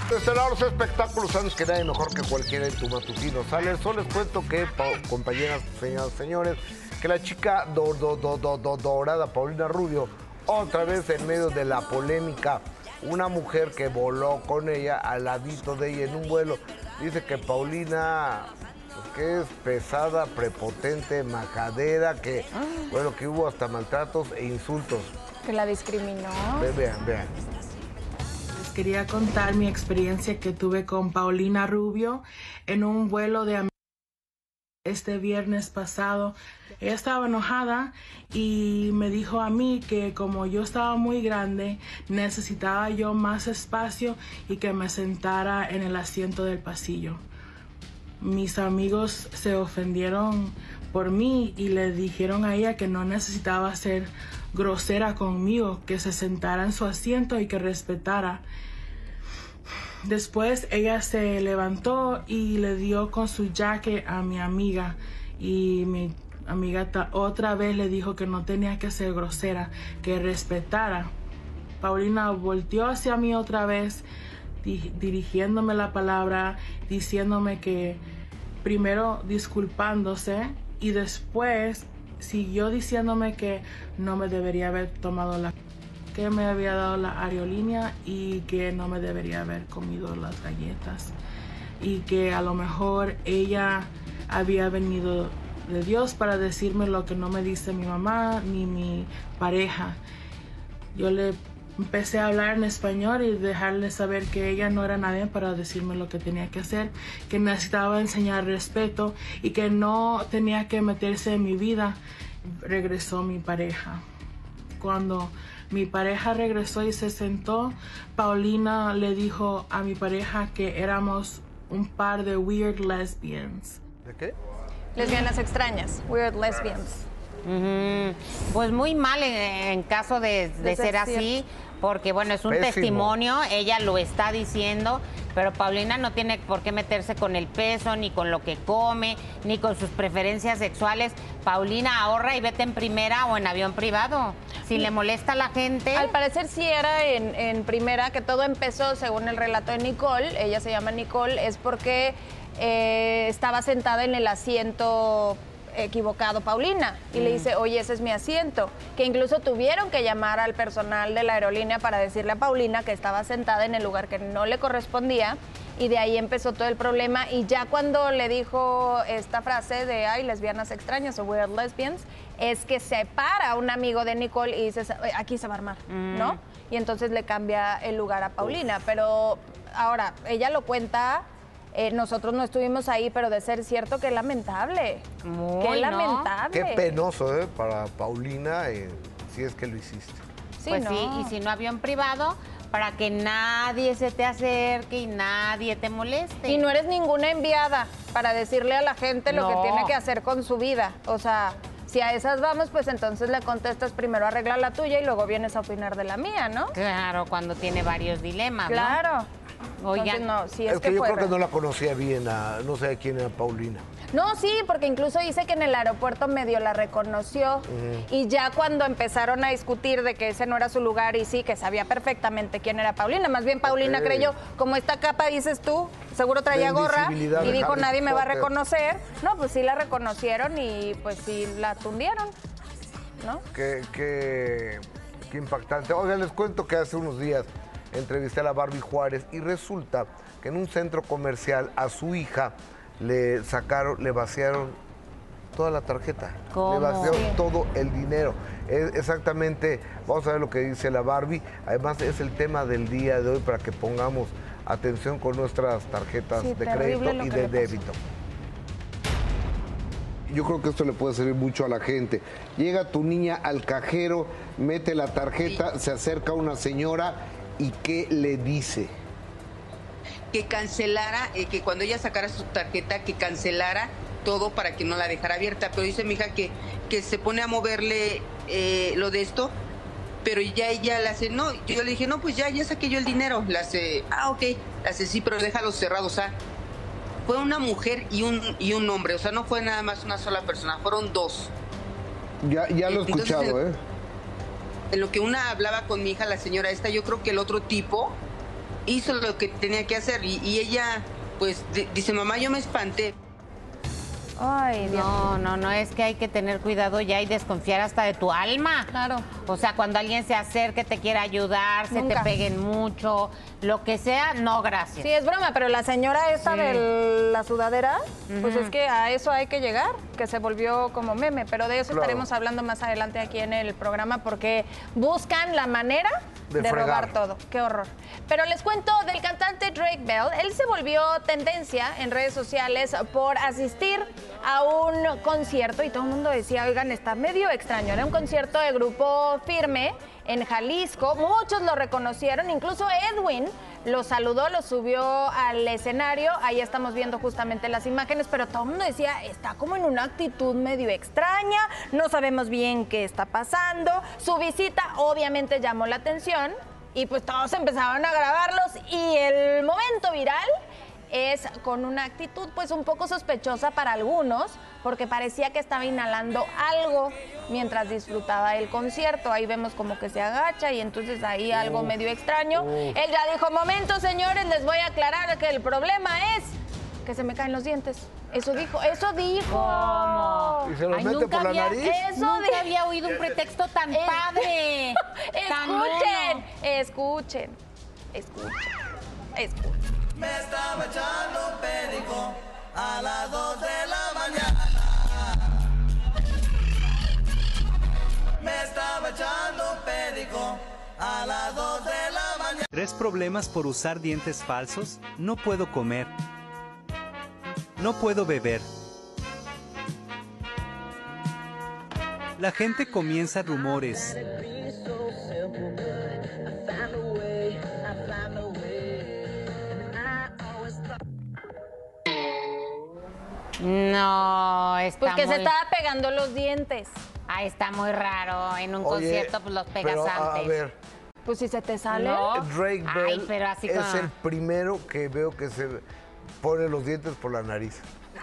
Desde los espectáculos, sabes que nadie mejor que cualquiera en tu matutino. Sale el sol, les cuento que, pa- compañeras, señoras, señores, que la chica do- do- do- do- do- dorada, Paulina Rubio, otra vez en medio de la polémica, una mujer que voló con ella al ladito de ella en un vuelo, dice que Paulina pues, que es pesada, prepotente, majadera, que, bueno, que hubo hasta maltratos e insultos. Que la discriminó. Ve- Vean, vean. Les quería contar mi experiencia que tuve con Paulina Rubio en un vuelo de este viernes pasado. Ella estaba enojada y me dijo a mí que como yo estaba muy grande, necesitaba yo más espacio y que me sentara en el asiento del pasillo. Mis amigos se ofendieron por mí y le dijeron a ella que no necesitaba ser grosera conmigo, que se sentara en su asiento y que respetara. Después ella se levantó y le dio con su jaque a mi amiga y mi amiga otra vez le dijo que no tenía que ser grosera, que respetara. Paulina volteó hacia mí otra vez, di- dirigiéndome la palabra, diciéndome que primero disculpándose y después siguió diciéndome que no me debería haber tomado la que me había dado la aerolínea y que no me debería haber comido las galletas y que a lo mejor ella había venido de Dios para decirme lo que no me dice mi mamá ni mi pareja. Yo le empecé a hablar en español y dejarle saber que ella no era nadie para decirme lo que tenía que hacer, que necesitaba enseñar respeto y que no tenía que meterse en mi vida. Regresó mi pareja. Cuando mi pareja regresó y se sentó, Paulina le dijo a mi pareja que éramos un par de weird lesbians. ¿De qué? Lesbianas extrañas, weird lesbians. Pues muy mal en, en caso de, de ser así, porque bueno, es un Pésimo. testimonio, ella lo está diciendo, pero Paulina no tiene por qué meterse con el peso, ni con lo que come, ni con sus preferencias sexuales. Paulina ahorra y vete en primera o en avión privado. Si le molesta a la gente. Al parecer sí era en, primera, que todo empezó, según el relato de Nicole, ella se llama Nicole, es porque eh, estaba sentada en el asiento equivocado Paulina. Y le Mm. dice, oye, ese es mi asiento, que incluso tuvieron que llamar al personal de la aerolínea para decirle a Paulina que estaba sentada en el lugar que no le correspondía. Y de ahí empezó todo el problema. Y ya cuando le dijo esta frase de, ay, lesbianas extrañas o weird lesbians, es que se para un amigo de Nicole y dice, aquí se va a armar, ¿no? Y entonces le cambia el lugar a Paulina, pero ahora, ella lo cuenta... eh, nosotros no estuvimos ahí, pero de ser cierto, qué lamentable. Muy, qué ¿no? lamentable. Qué penoso, ¿eh? Para Paulina, eh, si es que lo hiciste. pues sí, y si no avión privado, para que nadie se te acerque y nadie te moleste. Y no eres ninguna enviada para decirle a la gente lo No. que tiene que hacer con su vida. O sea, si a esas vamos, pues entonces le contestas primero arregla la tuya y luego vienes a opinar de la mía, ¿no? Claro, cuando tiene varios dilemas, ¿no? Oigan, no, sí es, es que, yo fue creo que no la conocía bien, a- no sé quién era Paulina. No, sí, porque incluso dice que en el aeropuerto medio la reconoció y ya cuando empezaron a discutir de que ese no era su lugar y sí, que sabía perfectamente quién era Paulina, más bien Paulina creyó, como esta capa dices tú, seguro traía gorra y dijo Harry nadie me va a Potter". reconocer. No, pues sí la reconocieron y pues sí la tundieron, ¿no? Qué, qué- qué impactante. Oigan, les cuento que hace unos días entrevisté a la Barbie Juárez y resulta que en un centro comercial a su hija le sacaron, le vaciaron toda la tarjeta. ¿Cómo? Le vaciaron Sí. todo el dinero. Es exactamente, vamos a ver lo que dice la Barbie. Además es el tema del día de hoy para que pongamos atención con nuestras tarjetas Sí, de crédito y de débito. Yo creo que esto le puede servir mucho a la gente. Llega tu niña al cajero, mete la tarjeta, se acerca una señora y ¿qué le dice? que cancelara, eh, que cuando ella sacara su tarjeta, que cancelara todo para que no la dejara abierta. Pero dice mi hija que, que se pone a moverle eh, lo de esto, pero ya ella le hace, no, yo le dije, no, pues ya, ya saqué yo el dinero. Le hace, ah, ok, le hace, sí, pero déjalo cerrado, o sea, fue una mujer y un, y un hombre, o sea, no fue nada más una sola persona, fueron dos. Ya, ya lo he escuchado, ¿eh? En lo que una hablaba con mi hija, la señora esta, yo creo que el otro tipo hizo lo que tenía que hacer y, y ella, pues, di- dice, mamá, yo me espanté. Ay, No, no, no, es que hay que tener cuidado ya y desconfiar hasta de tu alma. Claro. O sea, cuando alguien se acerque, te quiera ayudar, se Nunca. te peguen mucho, lo que sea, no, gracias. Sí, es broma, pero la señora esta Sí. de la sudadera, pues es que a eso hay que llegar, que se volvió como meme, pero de eso Claro. estaremos hablando más adelante aquí en el programa porque buscan la manera De de, robar todo. Qué horror. Pero les cuento del cantante Drake Bell. Él se volvió tendencia en redes sociales por asistir a un concierto y todo el mundo decía, oigan, está medio extraño. Era un concierto de grupo firme en Jalisco. Muchos lo reconocieron, incluso Edwin lo saludó, lo subió al escenario. Ahí estamos viendo justamente las imágenes, pero todo el mundo decía, está como en una actitud medio extraña, no sabemos bien qué está pasando. Su visita obviamente llamó la atención y pues todos empezaron a grabarlos y el momento viral es con una actitud pues un poco sospechosa para algunos, porque parecía que estaba inhalando algo mientras disfrutaba el concierto. Ahí vemos como que se agacha y entonces ahí algo medio extraño. Él ya dijo, momento señores, les voy a aclarar que el problema es que se me caen los dientes. Eso dijo, eso dijo. ¿Y se los Ay, mete nunca por la había, nariz? Eso nunca de- había oído un pretexto tan padre. tan Escuchen, escuchen, escuchen, escuchen. Me estaba echando perico a las 2 de la mañana. Me estaba echando perico a las 2 de la mañana. ¿Tres problemas por usar dientes falsos? No puedo comer. No puedo beber. La gente comienza rumores. No, está Pues que se muy- estaba pegando los dientes. Ah, está muy raro. En un Oye, concierto, pues los pegas pero, antes. A ver, Pues si se te sale. Drake Ay, Bell pero así es como- el primero que veo que se pone los dientes por la nariz.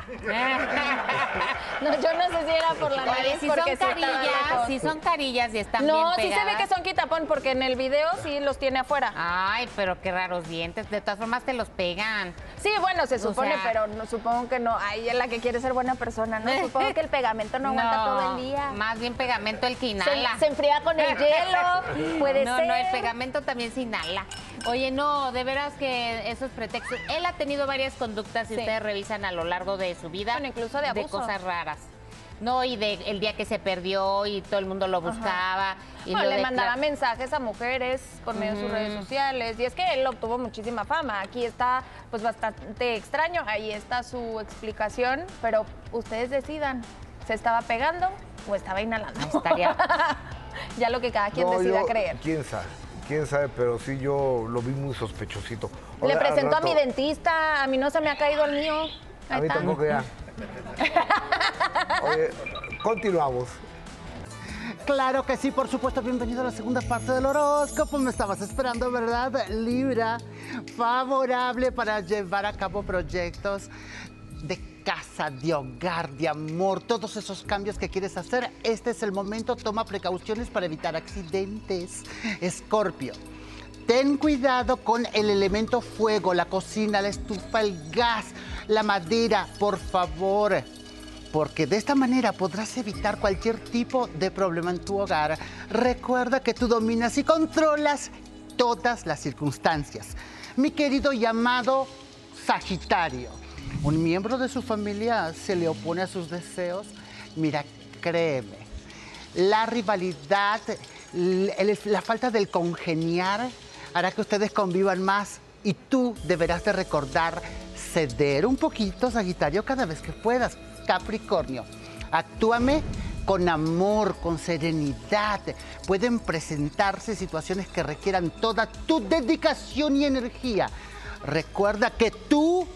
No, yo no sé si era por la Oye, nariz si porque son carillas, si son carillas y están No, bien sí se ve que son quitapón porque en el video sí los tiene afuera. Ay, pero qué raros dientes. De todas formas te los pegan. Sí, bueno, se O supone, sea- pero no, supongo que no. Ay, es la que quiere ser buena persona, ¿no? Supongo que el pegamento no aguanta todo el día. Más bien pegamento el que inhala. Se- se enfría con el hielo, puede no, No, el ser. pegamento también se inhala. Oye, no, de veras que esos pretextos. Él ha tenido varias conductas, si Sí. ustedes revisan a lo largo de su vida. Bueno, incluso de abuso. cosas raras. No, y de el día que se perdió y todo el mundo lo buscaba. Y Bueno, lo le de mandaba mensajes a mujeres por medio de sus redes sociales. Y es que él obtuvo muchísima fama. Aquí está, pues, bastante extraño. Ahí está su explicación. Pero ustedes decidan, ¿se estaba pegando o estaba inhalando? estaría- ya lo que cada quien No, decida yo- creer. ¿Quién sabe? ¿Quién sabe? Pero sí yo lo vi muy sospechosito. Le presento a mi dentista. A mí no se me ha caído el mío. A mí tampoco ya. Oye, continuamos. Claro que sí, por supuesto. Bienvenido a la segunda parte del horóscopo. Me estabas esperando, ¿verdad? Libra, favorable para llevar a cabo proyectos de casa, de hogar, de amor, todos esos cambios que quieres hacer. Este es el momento. Toma precauciones para evitar accidentes. Escorpio. Ten cuidado con el elemento fuego, la cocina, la estufa, el gas, la madera, por favor porque de esta manera podrás evitar cualquier tipo de problema en tu hogar. Recuerda que tú dominas y controlas todas las circunstancias. Mi querido llamado Sagitario, un miembro de su familia se le opone a sus deseos. Mira, créeme, la rivalidad, la falta del congeniar hará que ustedes convivan más y tú deberás de recordar ceder un poquito, Sagitario, cada vez que puedas. Capricornio, actúame con amor, con serenidad. Pueden presentarse situaciones que requieran toda tu dedicación y energía. Recuerda que tú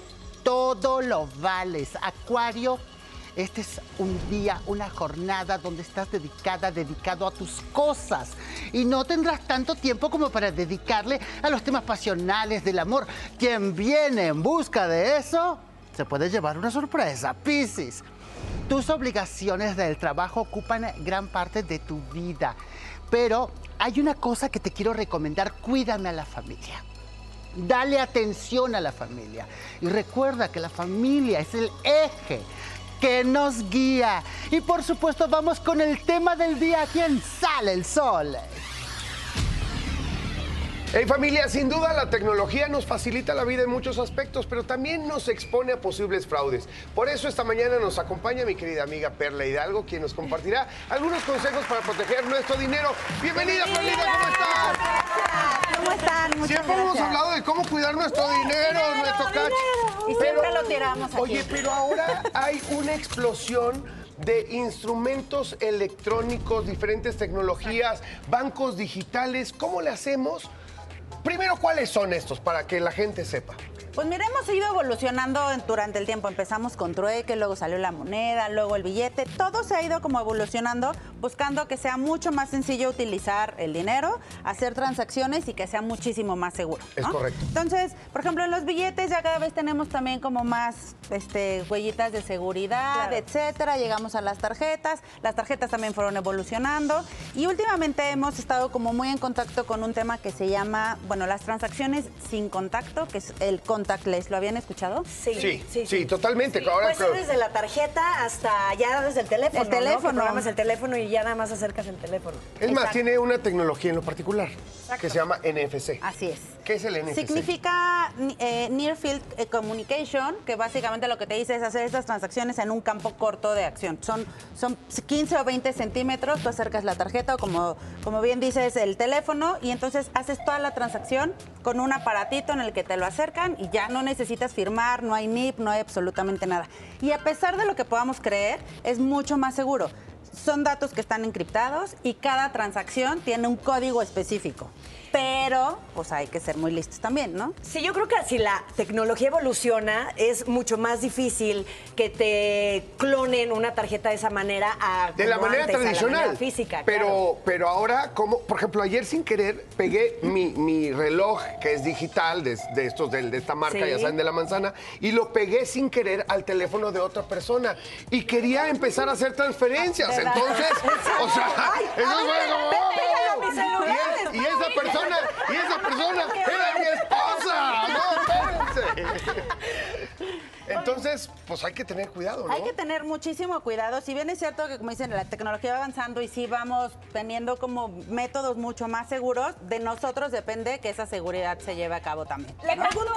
todo lo vales. Acuario, este es un día, una jornada donde estás dedicada, dedicado a tus cosas. Y no tendrás tanto tiempo como para dedicarle a los temas pasionales del amor. Quien viene en busca de eso, se puede llevar una sorpresa. Piscis, tus obligaciones del trabajo ocupan gran parte de tu vida. Pero hay una cosa que te quiero recomendar, cuídame a la familia. Dale atención a la familia. Y recuerda que la familia es el eje que nos guía. Y por supuesto vamos con el tema del día. ¿Quién sale el sol? Hey familia, sin duda la tecnología nos facilita la vida en muchos aspectos, pero también nos expone a posibles fraudes. Por eso esta mañana nos acompaña mi querida amiga Perla Hidalgo, quien nos compartirá algunos consejos para proteger nuestro dinero. Bienvenida, Perlita, ¿cómo estás? ¿Cómo están? Muchas Siempre hemos hablado de cómo cuidar nuestro dinero, nuestro cash. Y siempre lo tiramos aquí. Oye, pero ahora hay una explosión de instrumentos electrónicos, diferentes tecnologías, bancos digitales. ¿Cómo le hacemos? Primero, ¿cuáles son estos para que la gente sepa? Pues mira, hemos ido evolucionando durante el tiempo. Empezamos con trueque, luego salió la moneda, luego el billete. Todo se ha ido como evolucionando, buscando que sea mucho más sencillo utilizar el dinero, hacer transacciones y que sea muchísimo más seguro. Es correcto. Entonces, por ejemplo, en los billetes ya cada vez tenemos también como más este, huellitas de seguridad, Claro. etcétera. Llegamos a las tarjetas. Las tarjetas también fueron evolucionando. Y últimamente hemos estado como muy en contacto con un tema que se llama, bueno, las transacciones sin contacto, que es el contactless. ¿Lo habían escuchado? Sí, sí, totalmente. Sí, Ahora, puede ser desde la tarjeta hasta ya desde el teléfono. El ¿no? teléfono. Programas el teléfono y ya nada más acercas el teléfono. Es más, tiene una tecnología en lo particular que se llama NFC. Así es. ¿Qué es el NFC? Significa eh, Near Field eh, Communication, que básicamente lo que te dice es hacer estas transacciones en un campo corto de acción. Son, son 15 o 20 centímetros, tú acercas la tarjeta o como, como bien dices el teléfono y entonces haces toda la transacción con un aparatito en el que te lo acercan y ya no necesitas firmar, no hay NIP, no hay absolutamente nada. Y a pesar de lo que podamos creer, es mucho más seguro. Son datos que están encriptados y cada transacción tiene un código específico. Pero, pues hay que ser muy listos también, ¿no? Sí, yo creo que si la tecnología evoluciona, es mucho más difícil que te clonen una tarjeta de esa manera a De la manera antes, a la tradicional. manera física. pero, claro. pero ahora, como, por ejemplo, ayer sin querer pegué mi, mi reloj, que es digital, de, de estos, del- de, esta marca, Sí. ya saben, de la manzana, y lo pegué sin querer al teléfono de otra persona. Y quería empezar a hacer transferencias. ¿Verdad? Entonces, o sea, Ay, eso fue como, y, es- y esa persona, y esa persona era mi esposa. No, espérense. Entonces, pues hay que tener cuidado, ¿no? Hay que tener muchísimo cuidado. Si bien es cierto que, como dicen, la tecnología va avanzando y sí vamos teniendo como métodos mucho más seguros, de nosotros depende que esa seguridad se lleve a cabo también. Le ¿no? pregunto,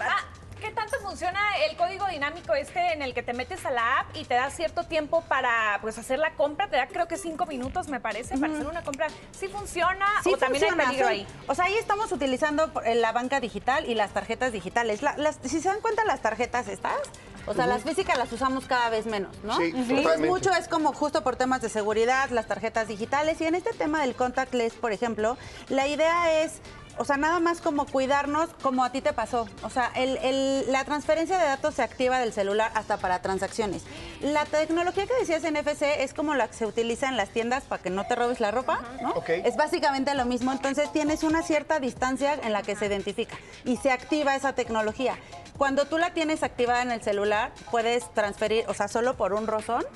ah, ¿qué tanto funciona el código dinámico este en el que te metes a la app y te da cierto tiempo para pues hacer la compra? Te da creo que cinco minutos, me parece, para hacer una compra. ¿Sí funciona Sí o también hay peligro sí. ahí? O sea, ahí estamos utilizando por- la banca digital y las tarjetas digitales. La- las- si se dan cuenta, las tarjetas estas, o sea, las físicas las usamos cada vez menos, ¿no? Sí, Entonces, totalmente. mucho es como justo por temas de seguridad, las tarjetas digitales. Y en este tema del contactless, por ejemplo, la idea es... O sea, nada más como cuidarnos como a ti te pasó. O sea, el- el- la transferencia de datos se activa del celular hasta para transacciones. La tecnología que decías en FC es como la que se utiliza en las tiendas para que no te robes la ropa, ¿no? Es básicamente lo mismo, entonces tienes una cierta distancia en la que se identifica y se activa esa tecnología. Cuando tú la tienes activada en el celular, puedes transferir, o sea, solo por un rozón,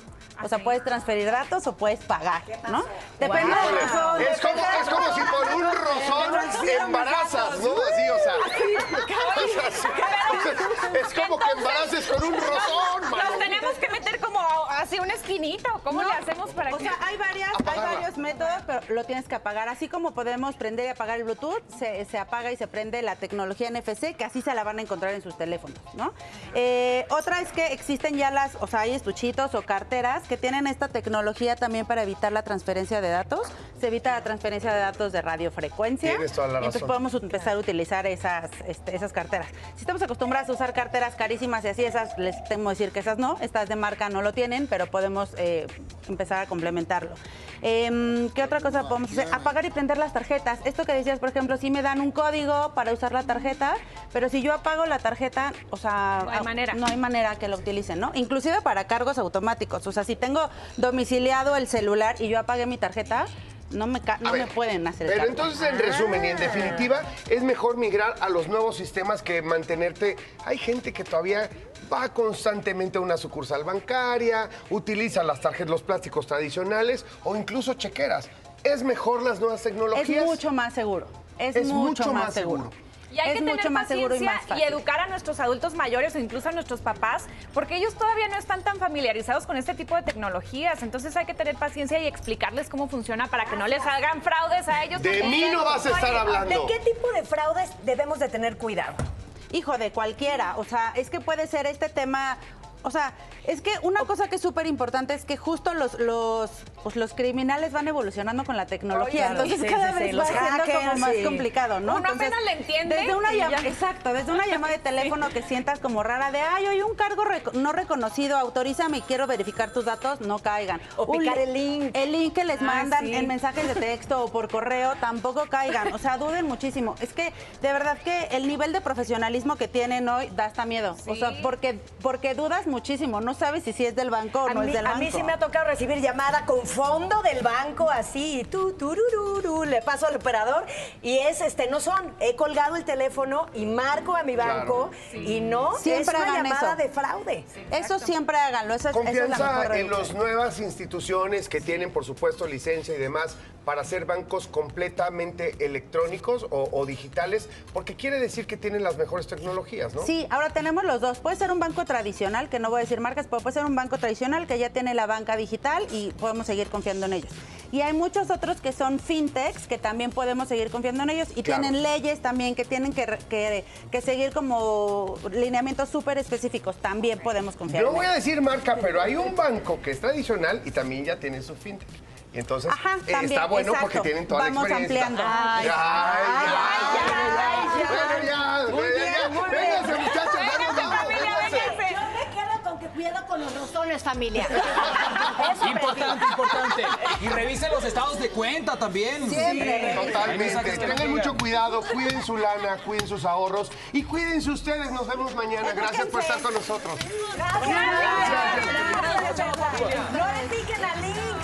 o sea, puedes transferir datos o puedes pagar, ¿no? Depende del rozón. Es como, es como si por un rozón embarazas, ¿no? Así, o sea. o sí. es como que embaraces con un rozón, mano. tenemos que meter como así una esquinita o cómo No, le hacemos para o que sea, hay varias, hay Apagarla. varios métodos, pero lo tienes que apagar. Así como podemos prender y apagar el Bluetooth, se, se apaga y se prende la tecnología NFC, que así se la van a encontrar en sus teléfonos, ¿no? Eh, otra es que existen ya las, o sea, hay estuchitos o carteras que tienen esta tecnología también para evitar la transferencia de datos. Se evita la transferencia de datos de radiofrecuencia. Tienes toda la Entonces razón. Podemos empezar a utilizar esas, este, esas carteras. Si estamos acostumbrados a usar carteras carísimas y así, esas les tengo que decir que esas no, estas de marca no lo tienen, pero podemos eh, empezar a complementarlo. Em, ¿Qué otra cosa podemos hacer? Apagar y prender las tarjetas. Esto que decías, por ejemplo, si me dan un código para usar la tarjeta, pero si yo apago la tarjeta, o sea, No hay manera. no hay manera que lo utilicen, ¿no? Inclusive para cargos automáticos. O sea, si tengo domiciliado el celular y yo apagué mi tarjeta, no me, pueden hacer Pero cargo. entonces, en resumen y en definitiva, es mejor migrar a los nuevos sistemas que mantenerte. Hay gente que todavía va constantemente a una sucursal bancaria, utiliza las tarjetas, los plásticos tradicionales o incluso chequeras. Es mejor las nuevas tecnologías. Es mucho más seguro. Es, Es mucho, mucho más, más seguro. seguro. Y hay es que tener mucho más seguro y más fácil. educar a nuestros adultos mayores o incluso a nuestros papás, porque ellos todavía no están tan familiarizados con este tipo de tecnologías. Entonces hay que tener paciencia y explicarles cómo funciona para que no les hagan fraudes a ellos. De mí no vas a estar hablando. ¿De qué tipo de fraudes debemos de tener cuidado? Hijo de cualquiera, o sea, es que puede ser este tema, o sea, es que una cosa que es súper importante es que justo los, los, pues los criminales van evolucionando con la tecnología, Claro, entonces sí, cada sí, sí, vez los va siendo como hackers, más sí. complicado, ¿no? Uno apenas le entiende Desde una llama- exacto, desde una llamada de teléfono que sientas como rara de, ay, oye, un cargo reco- no reconocido, autorízame y quiero verificar tus datos, no caigan. O picar el link. El link que les Ah, mandan sí. en mensajes de texto o por correo tampoco caigan, o sea, duden muchísimo. Es que de verdad que el nivel de profesionalismo que tienen hoy da hasta miedo. O sea, porque, porque dudas muchísimo, no sabes si sí es del banco o A no mí, es del a banco. mí sí me ha tocado recibir llamada con fondo del banco así, y tú, turururu, le paso al operador y es, este, no son, he colgado el teléfono y marco a mi banco y no, Siempre es una llamada eso. de fraude. Eso siempre háganlo, eso es, esa es la Confianza mejor en las nuevas instituciones que tienen, por supuesto, licencia y demás para hacer bancos completamente electrónicos o, o digitales, porque quiere decir que tienen las mejores tecnologías, ¿no? Sí, ahora tenemos los dos. Puede ser un banco tradicional, que no voy a decir marcas, pero puede ser un banco tradicional que ya tiene la banca digital y podemos seguir confiando en ellos. Y hay muchos otros que son fintechs, que también podemos seguir confiando en ellos y Claro. tienen leyes también que tienen que, que, que seguir como lineamientos súper específicos. También podemos confiar No en voy a decir marca, pero hay un banco que es tradicional y también ya tiene su fintech. Entonces Ajá, eh, también, está bueno porque tienen toda Vamos la experiencia. ampliando. Ay, Ay, ay, ay, ay, Bueno, ya, Muy ya, bien, ya. muy Vénganse, bien. muchachos, Vénganse, vamos, vamos, familia, vénganse. Yo me quedo con que cuidado con los rosones, familia. Importante, importante. Y revisen los estados de cuenta también. Siempre. Totalmente. Tengan mucho cuidado, cuiden su lana, cuiden sus ahorros y cuídense ustedes. Nos vemos mañana. Gracias por estar con nosotros. Gracias. Gracias.